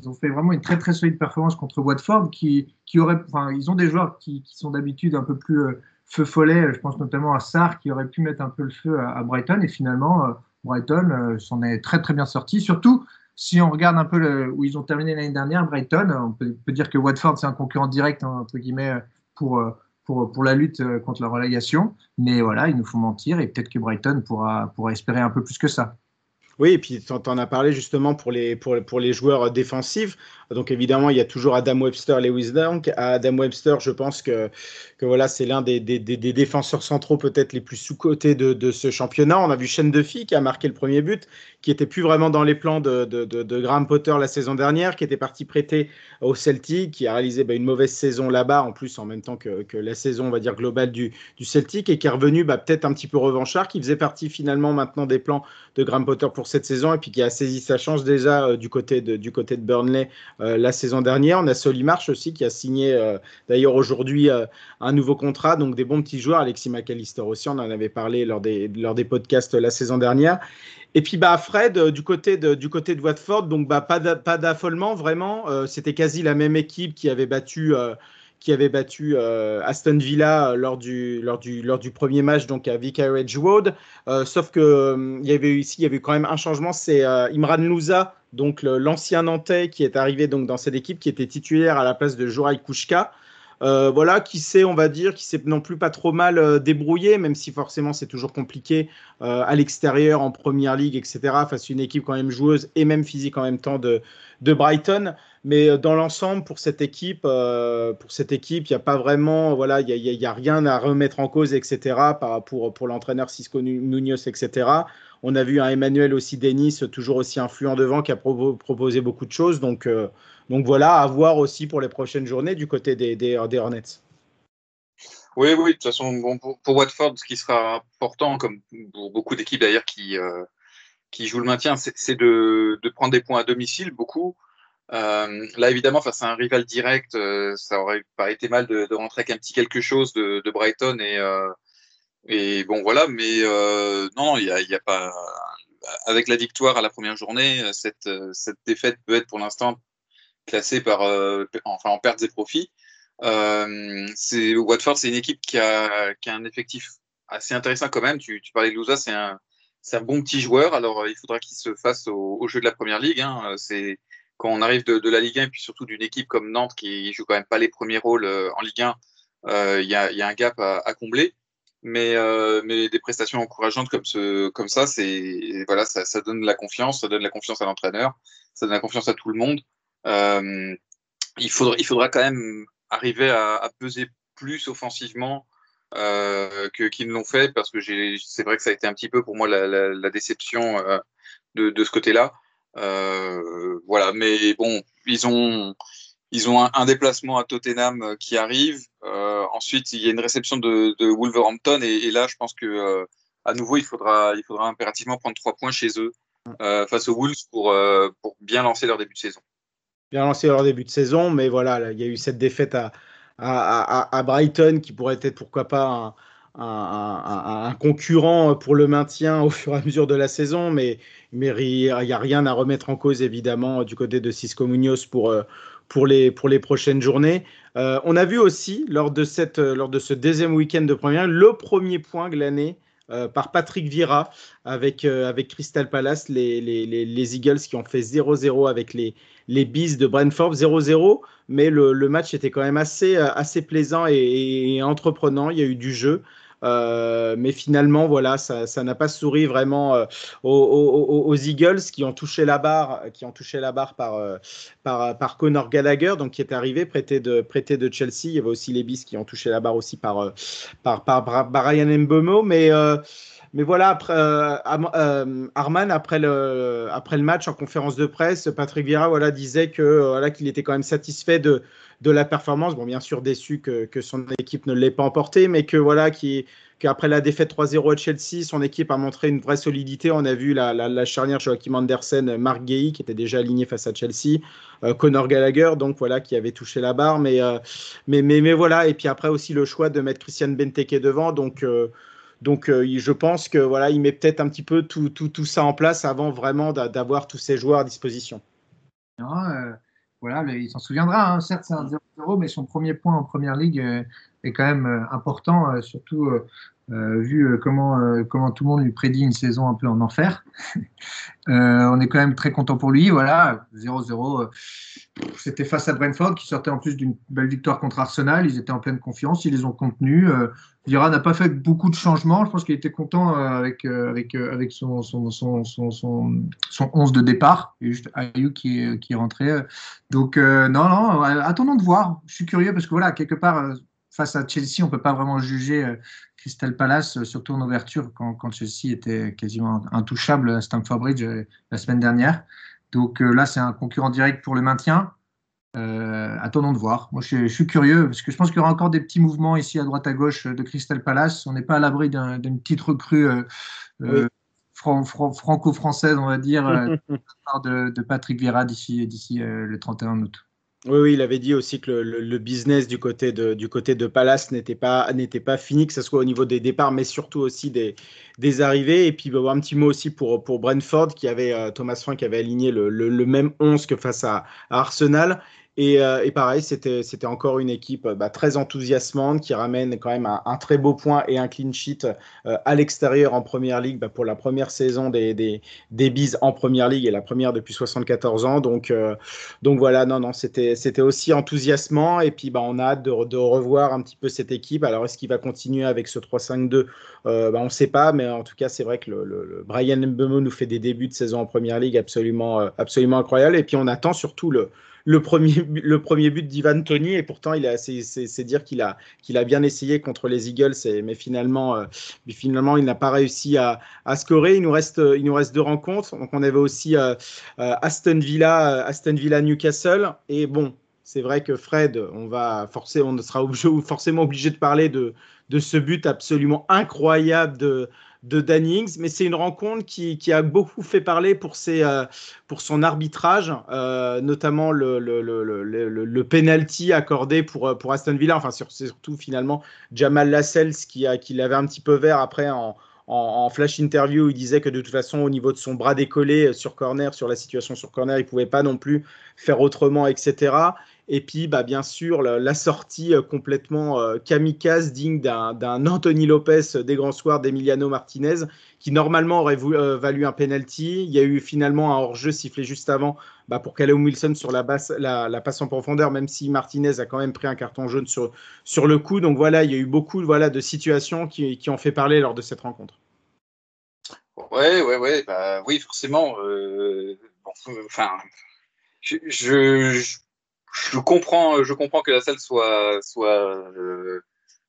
ils ont fait vraiment une très très solide performance contre Watford qui, qui aurait, enfin, ils ont des joueurs qui, qui sont d'habitude un peu plus feu follet, je pense notamment à Sarr qui aurait pu mettre un peu le feu à, Brighton et finalement euh, Brighton euh, s'en est très très bien sorti. Surtout si on regarde un peu où ils ont terminé l'année dernière, Brighton, on peut, dire que Watford c'est un concurrent direct hein, entre guillemets pour pour, pour la lutte contre la relégation, mais voilà, il nous faut mentir et peut-être que Brighton pourra pourra espérer un peu plus que ça. Oui, et puis tu en as parlé justement pour les, pour, pour les joueurs défensifs. Donc évidemment, il y a toujours Adam Webster, Lewis Dunk. Adam Webster, je pense que, que voilà, c'est l'un des, des, des, défenseurs centraux peut-être les plus sous-cotés de, de, ce championnat. On a vu Shane Duffy qui a marqué le premier but, qui était plus vraiment dans les plans de, de, de, Graham Potter la saison dernière, qui était parti prêter au Celtic, qui a réalisé bah, une mauvaise saison là-bas, en plus en même temps que, que, la saison, on va dire, globale du, du Celtic, et qui est revenu bah, peut-être un petit peu revanchard, qui faisait partie finalement maintenant des plans de Graham Potter pour cette saison, et puis qui a saisi sa chance déjà euh, du, côté de, du côté de Burnley euh, la saison dernière. On a Solimarch aussi qui a signé euh, d'ailleurs aujourd'hui un nouveau contrat, donc des bons petits joueurs. Alexis McAllister aussi, on en avait parlé lors des, lors des podcasts la saison dernière. Et puis bah Fred du côté de du côté de Watford, donc bah pas d'affolement vraiment. C'était quasi la même équipe qui avait battu qui avait battu euh, Aston Villa lors du, lors, du, lors du premier match donc à Vicarage Road. Euh, sauf que euh, il y avait ici il y avait quand même un changement, c'est Imran Louza, donc l'ancien Nantais qui est arrivé donc dans cette équipe qui était titulaire à la place de Jorai Kouchka. Euh, voilà, qui sait, on va dire, qui s'est non plus pas trop mal euh, débrouillé, même si forcément c'est toujours compliqué euh, à l'extérieur, en première ligue, etc., face à une équipe quand même joueuse et même physique en même temps de, de Brighton. Mais dans l'ensemble, pour cette équipe, pour cette équipe, il n'y a pas vraiment, voilà, il y a, rien à remettre en cause, etc., pour, pour l'entraîneur Cisco Munoz, etc. On a vu un Emmanuel aussi Denis, toujours aussi influent devant, qui a proposé beaucoup de choses. Donc, donc voilà, à voir aussi pour les prochaines journées du côté des, des, Hornets. Oui, oui, de toute façon, bon, pour, Watford, ce qui sera important, comme pour beaucoup d'équipes d'ailleurs qui, euh, qui jouent le maintien, c'est de, de, prendre des points à domicile, beaucoup. Euh, là, évidemment, face à un rival direct, euh, ça aurait pas été mal de, de, rentrer avec un petit quelque chose de, de Brighton et, euh, et bon, voilà, mais euh, non, il n'y a, a, pas. Avec la victoire à la première journée, cette, cette défaite peut être pour l'instant classé par, euh, enfin, en pertes et profits. Watford, c'est une équipe qui a, qui a un effectif assez intéressant quand même. Tu, tu parlais de Louza, c'est un, un bon petit joueur. Alors, il faudra qu'il se fasse au, au, jeu de la première ligue. Hein. C'est quand on arrive de, la Ligue 1 et puis surtout d'une équipe comme Nantes qui joue quand même pas les premiers rôles euh, en Ligue 1, il y, a, y, a, un gap à, combler. Mais, euh, mais des prestations encourageantes comme, ce, comme ça, voilà, ça, ça donne la confiance, ça donne la confiance à l'entraîneur, ça donne la confiance à tout le monde. Euh, il, faudra, quand même arriver à, peser plus offensivement euh, qu'ils ne l'ont fait parce que c'est vrai que ça a été un petit peu pour moi la, déception euh, de, ce côté-là. Euh, voilà, mais bon, ils ont ils ont un, déplacement à Tottenham euh, qui arrive. Euh, ensuite, il y a une réception de, Wolverhampton et, là, je pense que à nouveau, il faudra il faudra impérativement prendre trois points chez eux face aux Wolves pour pour bien lancer leur début de saison bien lancé leur début de saison, mais voilà, là, il y a eu cette défaite à, à, à, Brighton qui pourrait être pourquoi pas un, concurrent pour le maintien au fur et à mesure de la saison, mais il n'y a rien à remettre en cause évidemment du côté de Cisco Munoz pour, euh, pour, les, pour les prochaines journées. Euh, on a vu aussi lors de, cette, lors de ce deuxième week-end de première, le premier point glané euh, par Patrick Vira avec, euh, avec Crystal Palace, les, les, les, Eagles qui ont fait 0-0 avec les, les Bees de Brentford, 0-0, mais le, match était quand même assez, euh, assez plaisant et, entreprenant, il y a eu du jeu. Euh, mais finalement, voilà, ça n'a pas souri vraiment euh, aux, Eagles qui ont touché la barre, qui ont touché la barre par, euh, par, Conor Gallagher, donc qui est arrivé prêté de, prêté de Chelsea. Il y avait aussi les Bis qui ont touché la barre aussi par, par, par, par Brian Mbomo, mais mais voilà, après, euh, Arman, après le, après le match en conférence de presse, Patrick Vieira voilà, disait que voilà, qu'il était quand même satisfait de, de la performance. Bon, bien sûr, déçu que, que son équipe ne l'ait pas emporté, mais que voilà, qu'après la défaite 3-0 à Chelsea, son équipe a montré une vraie solidité. On a vu la, la, la charnière Joachim Andersen, Marc Guéhi, qui était déjà aligné face à Chelsea, euh, Conor Gallagher, donc voilà, qui avait touché la barre. Mais, euh, mais, mais, mais, voilà, et puis après aussi le choix de mettre Christian Benteke devant. Donc, euh, donc euh, je pense que voilà, il met peut-être un petit peu tout, tout, tout ça en place avant vraiment d'avoir tous ces joueurs à disposition. Euh, voilà, il s'en souviendra. Hein. Certes, c'est un 0-0, mais son premier point en première ligue euh, est quand même important, surtout vu comment, comment tout le monde lui prédit une saison un peu en enfer. on est quand même très content pour lui. Voilà, 0-0. C'était face à Brentford qui sortait en plus d'une belle victoire contre Arsenal. Ils étaient en pleine confiance, ils les ont contenus. Vira n'a pas fait beaucoup de changements. Je pense qu'il était content avec, avec, avec son, son, son, son, son, son 11 de départ. A juste Ayou qui, qui est rentré. Donc, euh, non, non, attendons de voir. Je suis curieux parce que voilà, quelque part, face à Chelsea, on ne peut pas vraiment juger euh, Crystal Palace, euh, surtout en ouverture, quand, quand, Chelsea était quasiment intouchable à Stamford Bridge euh, la semaine dernière. Donc là, c'est un concurrent direct pour le maintien. Euh, attendons de voir. Moi, je, je, suis curieux parce que je pense qu'il y aura encore des petits mouvements ici à droite à gauche de Crystal Palace. On n'est pas à l'abri d'une petite recrue euh, oui. fran fran franco-française, on va dire, de, de, Patrick Vieira d'ici le 31 août. Oui, il avait dit aussi que le, business du côté de, Palace n'était pas, pas fini, que ce soit au niveau des départs, mais surtout aussi des, des arrivées. Et puis, bah, un petit mot aussi pour, Brentford, qui avait, euh, Thomas Frank avait aligné le, même 11 que face à, Arsenal. Et, euh, et pareil, c'était encore une équipe bah, très enthousiasmante qui ramène quand même un, très beau point et un clean sheet euh, à l'extérieur en première ligue bah, pour la première saison des, des, des Bees en première ligue et la première depuis 74 ans. Donc, euh, donc voilà, non, non, c'était aussi enthousiasmant. Et puis bah, on a hâte de, revoir un petit peu cette équipe. Alors est-ce qu'il va continuer avec ce 3-5-2 euh, bah, On ne sait pas, mais en tout cas, c'est vrai que le, Brian Mbemo nous fait des débuts de saison en première ligue absolument, absolument incroyables. Et puis on attend surtout le le premier, le premier but d'Ivan Tony et pourtant il c'est dire qu'il a qu'il a bien essayé contre les Eagles mais finalement euh, finalement il n'a pas réussi à, scorer. Il nous reste il nous reste deux rencontres. Donc on avait aussi euh, euh Aston Villa Aston Villa Newcastle. Et bon c'est vrai que Fred on va forcer on sera forcément obligé de parler de de ce but absolument incroyable de de Dannings, mais c'est une rencontre qui, qui, a beaucoup fait parler pour, ses, euh, pour son arbitrage, euh, notamment le, le, le, le, penalty accordé pour, pour Aston Villa, enfin surtout finalement Jamal Lascelles qui, qui l'avait un petit peu vert après en, en, flash interview, il disait que de toute façon, au niveau de son bras décollé sur corner, sur la situation sur corner, il pouvait pas non plus faire autrement, etc. Et puis, bah, bien sûr, la, sortie euh, complètement euh, kamikaze, digne d'un Anthony Lopez euh, des grands soirs d'Emiliano Martinez, qui normalement aurait valu un penalty. Il y a eu finalement un hors-jeu sifflé juste avant bah, pour Callum Wilson sur la, la, passe en profondeur, même si Martinez a quand même pris un carton jaune sur, sur le coup. Donc voilà, il y a eu beaucoup de situations qui, ont fait parler lors de cette rencontre. Ouais, ouais, ouais, bah, oui, forcément. Bon, enfin, je comprends, je comprends que la salle soit, soit euh,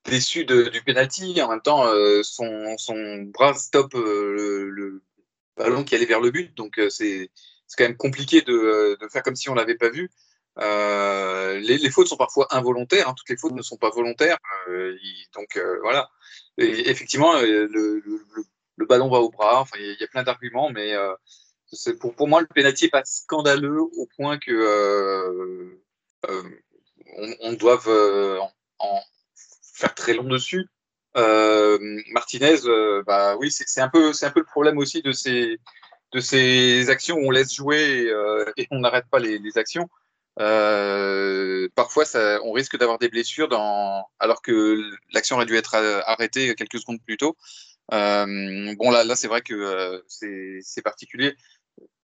déçue de, du penalty. En même temps, euh, son, son bras stoppe euh, le, le, ballon qui allait vers le but. Donc, euh, c'est quand même compliqué de, de, faire comme si on l'avait pas vu. Euh, les, les, fautes sont parfois involontaires. Hein, toutes les fautes ne sont pas volontaires. Donc, voilà. Et effectivement, le, le, le, ballon va au bras. Enfin, il y a plein d'arguments, mais pour, pour moi, le penalty n'est pas scandaleux au point que euh, euh, on, on, doive euh, en, faire très long dessus. Euh, Martinez, bah oui, c'est un peu, c'est un peu le problème aussi de ces de ces actions où on laisse jouer et, on n'arrête pas les, actions. Euh, parfois, on risque d'avoir des blessures dans, alors que l'action aurait dû être arrêtée quelques secondes plus tôt. Euh, bon, là, c'est vrai que euh, c'est particulier.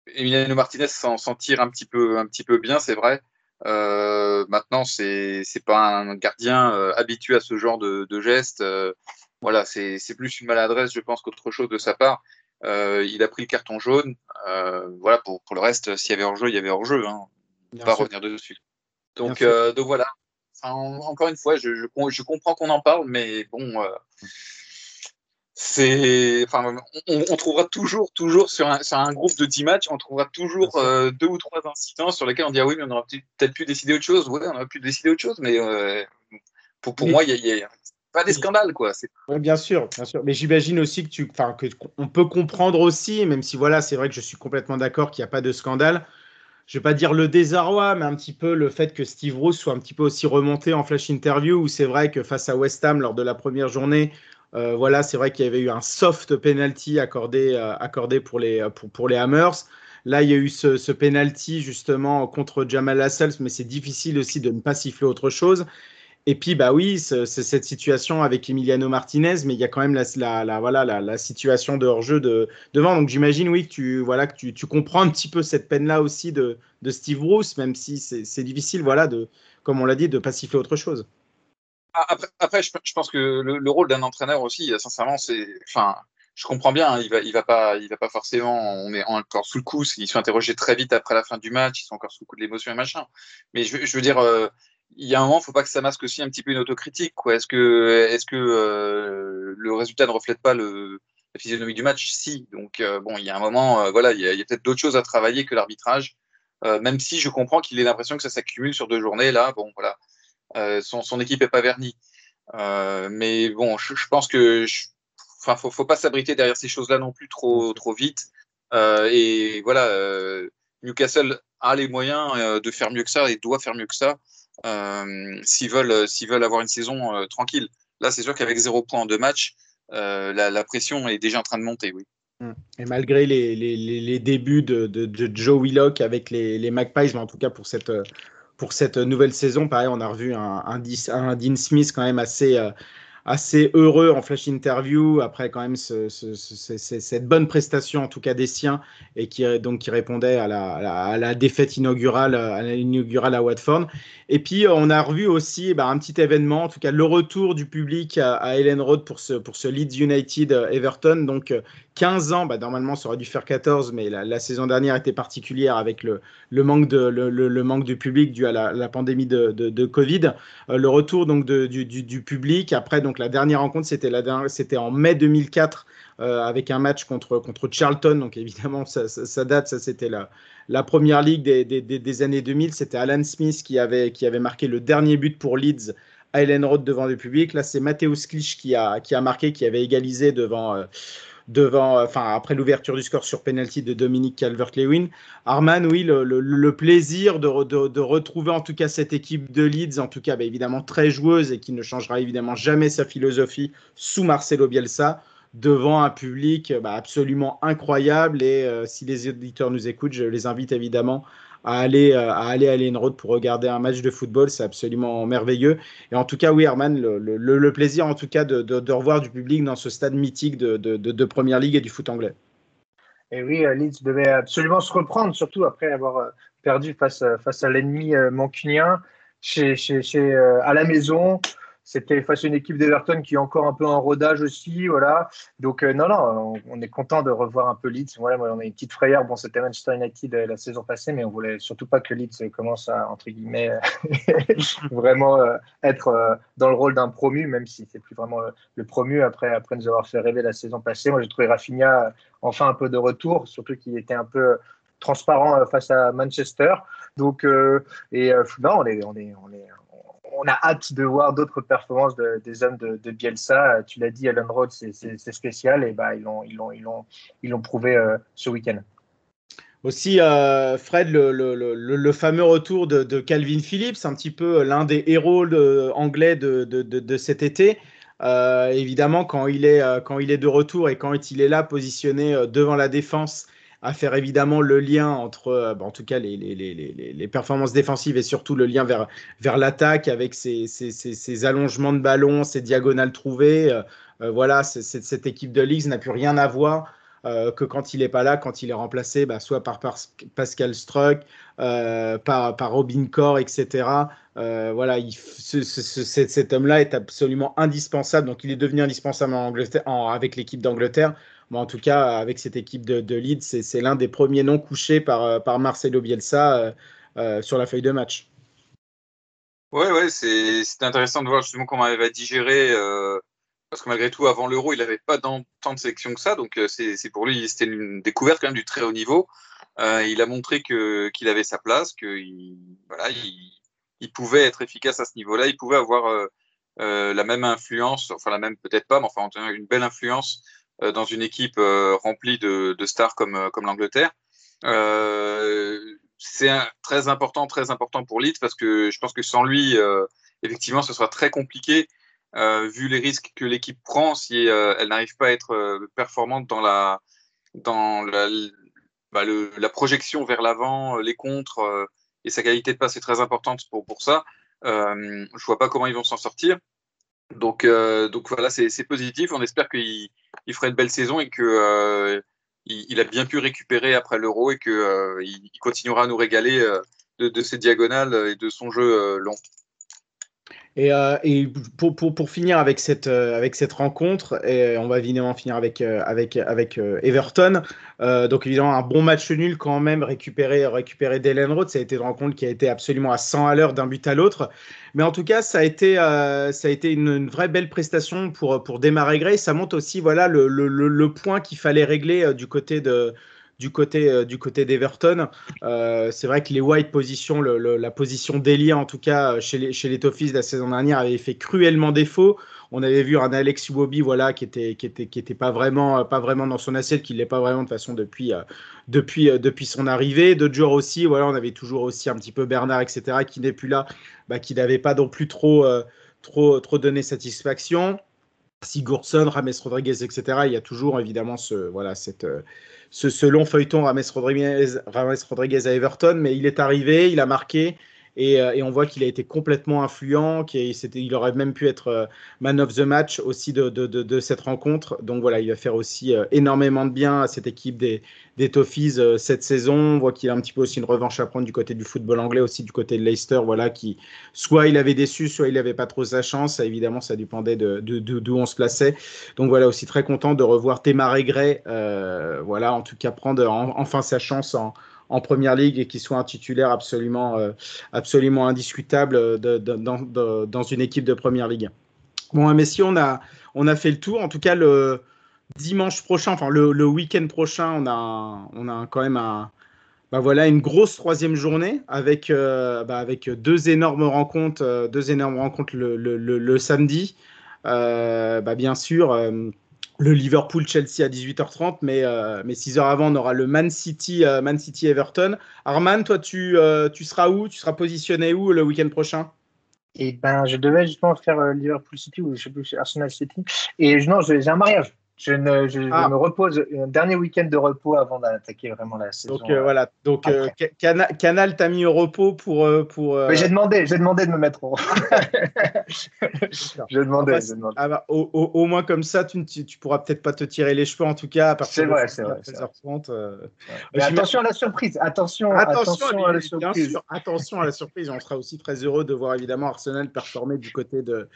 Emiliano Martinez s'en tire un petit peu, un petit peu bien, c'est vrai. Euh, maintenant, c'est c'est pas un gardien euh, habitué à ce genre de, de gestes. Euh, voilà, c'est plus une maladresse, je pense, qu'autre chose de sa part. Euh, il a pris le carton jaune. voilà, pour, pour le reste, s'il y avait hors-jeu, il y avait hors-jeu. Hein. Pas revenir dessus. Donc, donc voilà. Enfin, encore une fois, je, je, je comprends qu'on en parle, mais bon, c'est, enfin, on, on, trouvera toujours, toujours sur un, sur un, groupe de 10 matchs, on trouvera toujours euh, deux ou trois incidents sur lesquels on dit ah oui, mais on aurait peut-être pu décider autre chose. Ouais, on aurait pu décider autre chose, mais euh, pour, pour mais, moi, il y, y, a pas des scandales, quoi. Oui, bien sûr, bien sûr. Mais j'imagine aussi que tu, enfin, que on peut comprendre aussi, même si voilà, c'est vrai que je suis complètement d'accord qu'il n'y a pas de scandale. Je vais pas dire le désarroi, mais un petit peu le fait que Steve Bruce soit un petit peu aussi remonté en flash interview, où c'est vrai que face à West Ham lors de la première journée, euh, voilà, c'est vrai qu'il y avait eu un soft penalty accordé, euh, accordé pour, les, pour, pour, les Hammers. Là, il y a eu ce, penalty justement contre Jamal Lascelles, mais c'est difficile aussi de ne pas siffler autre chose. Et puis, bah oui, c'est cette situation avec Emiliano Martinez, mais il y a quand même la, voilà, la, situation de hors-jeu de, devant. Donc, j'imagine, oui, que, tu, voilà, que tu, tu, comprends un petit peu cette peine-là aussi de, de Steve Bruce, même si c'est difficile, voilà, de, comme on l'a dit, de pas siffler autre chose. Après, après je, je, pense que le, le rôle d'un entraîneur aussi, sincèrement, c'est, enfin, je comprends bien, hein, il va, il va pas, il va pas forcément, on est encore sous le coup, ils sont interrogés très vite après la fin du match, ils sont encore sous le coup de l'émotion et machin. Mais je, je veux dire, euh, il y a un moment, faut pas que ça masque aussi un petit peu une autocritique, quoi. Est-ce que, est-ce que euh, le résultat ne reflète pas le, la physionomie du match? Si. Donc euh, bon, il y a un moment, euh, voilà, il y a, a peut-être d'autres choses à travailler que l'arbitrage. Euh, même si je comprends qu'il ait l'impression que ça s'accumule sur deux journées, là, bon, voilà. Euh, son, équipe est pas vernie. Euh, mais bon, je, pense que, je, enfin, faut, pas s'abriter derrière ces choses-là non plus trop, trop vite. Euh, et voilà, Newcastle a les moyens de faire mieux que ça et doit faire mieux que ça s'ils veulent, s'ils veulent avoir une saison tranquille. Là, c'est sûr qu'avec zéro point en deux matchs, la, pression est déjà en train de monter, oui. Mmh. Et malgré les, les, les débuts de, de, de, Joe Willock avec les, les Magpies, mais en tout cas pour cette, pour cette nouvelle saison. Pareil, on a revu un, Dean Smith quand même assez, assez heureux en flash interview après quand même ce, ce, ce, cette bonne prestation en tout cas des siens et qui donc qui répondait à la, défaite inaugurale à à Watford. Et puis on a revu aussi bah, un petit événement, en tout cas le retour du public à, à Ellen Road pour ce pour ce Leeds United Everton. Donc 15 ans, bah, normalement ça aurait dû faire 14, mais la, saison dernière était particulière avec le, le manque de le, manque du public dû à la, pandémie de, de, de Covid. Euh, le retour donc de, du, du, public après donc la dernière rencontre, c'était en mai 2004 euh, avec un match contre contre Charlton. Donc évidemment, ça, ça, ça date. Ça c'était la la première ligue des, des, des années 2000. C'était Alan Smith qui avait qui avait marqué le dernier but pour Leeds à Ellen Road devant le public. Là, c'est Mateusz Klich qui a qui a marqué, qui avait égalisé devant. Euh, devant, enfin après l'ouverture du score sur penalty de Dominique Calvert-Lewin. Arman, oui, le, le, plaisir de, de, de, retrouver en tout cas cette équipe de Leeds, en tout cas bah, évidemment très joueuse et qui ne changera évidemment jamais sa philosophie sous Marcelo Bielsa devant un public bah, absolument incroyable. Et euh, si les auditeurs nous écoutent, je les invite évidemment à aller, euh, à aller à pour regarder un match de football. C'est absolument merveilleux. Et en tout cas, oui, Herman, le, le, plaisir en tout cas de, de, de, revoir du public dans ce stade mythique de, de Première Ligue et du foot anglais. Et oui, euh, Leeds devait absolument se reprendre, surtout après avoir euh, perdu face, face à l'ennemi mancunien chez, chez, chez, à la maison. C'était face à une équipe d'Everton qui est encore un peu en rodage aussi, voilà. Donc euh, non, non, on, est content de revoir un peu Leeds. Voilà, on a une petite frayeur. Bon, c'était Manchester United euh, la saison passée, mais on voulait surtout pas que Leeds commence à entre guillemets vraiment euh, être euh, dans le rôle d'un promu, même si c'est plus vraiment le, promu après après nous avoir fait rêver la saison passée. Moi, j'ai trouvé Rafinha euh, enfin un peu de retour, surtout qu'il était un peu transparent euh, face à Manchester. Donc et non, on est on est on est on a hâte de voir d'autres performances de, des hommes de, Bielsa. Tu l'as dit, Alan Rhodes, c'est spécial et bah, ils l'ont prouvé euh, ce week-end. Aussi, euh, Fred, le, fameux retour de, Calvin Phillips, un petit peu l'un des héros anglais de, cet été. Euh, évidemment, quand il, est, quand il est de retour et quand il est là, positionné devant la défense à faire évidemment le lien entre, euh, en tout cas, les, performances défensives et surtout le lien vers, vers l'attaque avec ces, allongements de ballon, ces diagonales trouvées. Euh, euh voilà, cette équipe de Leeds n'a plus rien à voir que quand il n'est pas là, quand il est remplacé, bah, soit par, Pascal Struck, par, par Robin Core, etc. Voilà, il, ce, ce, ce, cet homme-là est absolument indispensable. Donc, il est devenu indispensable en Angleterre, avec l'équipe d'Angleterre. Bon, en tout cas, avec cette équipe de, de Leeds, c'est l'un des premiers noms couchés par, euh, Marcelo Bielsa euh, euh, sur la feuille de match. Ouais, ouais, c'est intéressant de voir justement comment il va digérer, parce que malgré tout, avant l'Euro, il n'avait pas tant de sélections que ça, donc c'est pour lui, c'était une découverte quand même du très haut niveau. Il a montré qu'il qu avait sa place, qu'il voilà, il, il, pouvait être efficace à ce niveau-là, il pouvait avoir la même influence, enfin la même peut-être pas, mais enfin une belle influence dans une équipe euh, remplie de, de, stars comme, euh, comme l'Angleterre. c'est très important, très important pour Leeds parce que je pense que sans lui, effectivement, ce sera très compliqué euh, vu les risques que l'équipe prend si euh, elle n'arrive pas à être euh, performante dans la dans la, bah, le, la projection vers l'avant, les contres et sa qualité de passe est très importante pour pour ça. je vois pas comment ils vont s'en sortir. Donc, euh, donc voilà, c'est positif. On espère qu'il il fera une belle saison et qu'il euh, il a bien pu récupérer après l'Euro et qu'il euh, il continuera à nous régaler de, de, ses diagonales et de son jeu long. Et, euh, et pour, pour, pour, finir avec cette, euh, avec cette rencontre, et on va évidemment finir avec, euh, avec, avec Everton. Donc évidemment un bon match nul quand même récupéré, récupéré d'Ellen Road. Ça a été une rencontre qui a été absolument à 100 à l'heure d'un but à l'autre. Mais en tout cas, ça a été, ça a été une, une, vraie belle prestation pour, pour démarrer Gray. Ça montre aussi voilà, le, le, le point qu'il fallait régler du côté de du côté, euh, du côté d'Everton. Euh, c'est vrai que les White position, le, le, la position d'Elia en tout cas chez les, chez les Toffees la saison dernière avait fait cruellement défaut. On avait vu un Alex Iwobi voilà qui était qui était qui était pas vraiment pas vraiment dans son assiette, qui l'est pas vraiment de façon depuis euh, depuis euh, depuis son arrivée. D'autres joueurs aussi, voilà, on avait toujours aussi un petit peu Bernard etc qui n'est plus là, bah, qui n'avait pas non plus trop euh, trop trop donné satisfaction. Sigurdsson, Rames Rodriguez, etc. Il y a toujours évidemment ce voilà cette ce, ce long feuilleton Rames Rodriguez, Rames Rodriguez à Everton, mais il est arrivé, il a marqué Et, et on voit qu'il a été complètement influent, qu'il il aurait même pu être man of the match aussi de, cette rencontre. Donc voilà, il va faire aussi énormément de bien à cette équipe des, des Toffees cette saison. On voit qu'il a un petit peu aussi une revanche à prendre du côté du football anglais, aussi du côté de Leicester, voilà, qui soit il avait déçu, soit il n'avait pas trop sa chance. évidemment, ça dépendait de d'où on se plaçait. Donc voilà, aussi très content de revoir Théma Gray, voilà, en tout cas prendre enfin sa chance en en première ligue et qui soit un titulaire absolument, euh, absolument indiscutable de, dans, une équipe de première ligue. Bon, mais si on a, on a fait le tour, en tout cas le dimanche prochain, enfin le, week-end prochain, on a, on a quand même bah voilà, une grosse troisième journée avec, euh, bah avec deux énormes rencontres, euh, deux énormes rencontres le samedi. bah bien sûr, le Liverpool-Chelsea à 18h30, mais, euh, mais 6 heures avant, on aura le Man City, euh, Man City Everton. Arman, toi, tu, euh, tu seras où? Tu seras positionné où le week-end prochain? Et eh ben, je devais justement faire Liverpool City ou je sais plus, Arsenal City. Et non, j'ai un mariage. Je, ne, je, ah. me repose un dernier week-end de repos avant d'attaquer vraiment la saison. Donc euh, voilà, donc euh, Canal t'a mis au repos pour. Euh, pour j'ai demandé, j'ai demandé de me mettre au repos. j'ai demandé. demandé. Ah bah, au, au, au, moins comme ça, tu, tu, tu pourras peut-être pas te tirer les cheveux en tout cas à partir de vrai, 13h30. attention à la surprise, attention, attention, attention à la surprise. Sûr, attention à la surprise. On sera aussi très heureux de voir évidemment Arsenal performer du côté de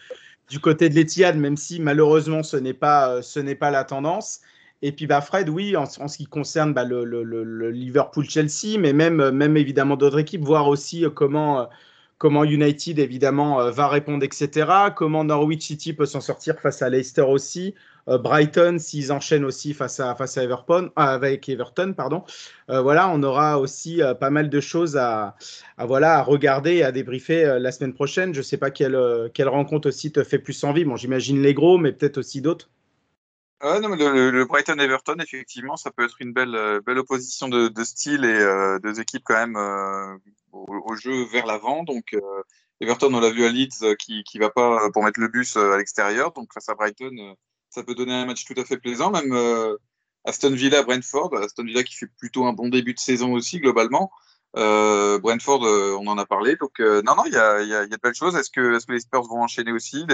du côté de l'Etihad, même si malheureusement ce n'est pas, euh, pas la tendance. Et puis bah Fred, oui, en, ce qui concerne bah, le, le, Liverpool-Chelsea, mais même, même évidemment d'autres équipes, voir aussi euh, comment, euh, comment United évidemment va répondre, etc. Comment Norwich City peut s'en sortir face à Leicester aussi. Euh, Brighton, s'ils enchaînent aussi face à, face à Everton, euh, avec Everton, pardon. Euh, voilà, on aura aussi pas mal de choses à, voilà, à regarder et à débriefer la semaine prochaine. Je ne sais pas quelle, quelle rencontre aussi te fait plus envie. Bon, j'imagine les gros, mais peut-être aussi d'autres. non, le, Brighton-Everton, effectivement, ça peut être une belle, belle opposition de, style et deux équipes quand même au, jeu vers l'avant. Donc, Everton, on l'a vu à Leeds, qui ne va pas pour mettre le bus à l'extérieur. Donc, face à Brighton, ça peut donner un match tout à fait plaisant. Même euh, Aston Villa, Brentford, Aston Villa qui fait plutôt un bon début de saison aussi globalement. Euh, Brentford, euh, on en a parlé. Donc non, non, il y a, y, de belles choses. Est-ce que, est que, les Spurs vont enchaîner aussi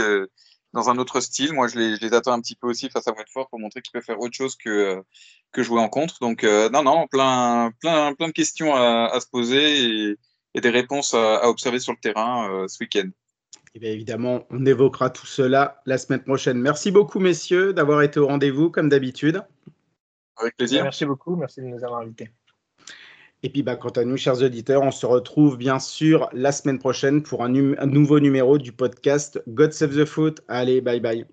dans un autre style? Moi, je les, attends un petit peu aussi face à Brentford pour montrer qu'ils peuvent faire autre chose que jouer en contre. Donc non, non, plein, plein, plein de questions à, se poser et, des réponses à observer sur le terrain ce week-end. Et eh bien évidemment, on évoquera tout cela la semaine prochaine. Merci beaucoup, messieurs, d'avoir été au rendez-vous, comme d'habitude. Avec plaisir. Merci beaucoup, merci de nous avoir invités. Et puis, bah, quant à nous, chers auditeurs, on se retrouve bien sûr la semaine prochaine pour un, un nouveau numéro du podcast God Save the Foot. Allez, bye bye.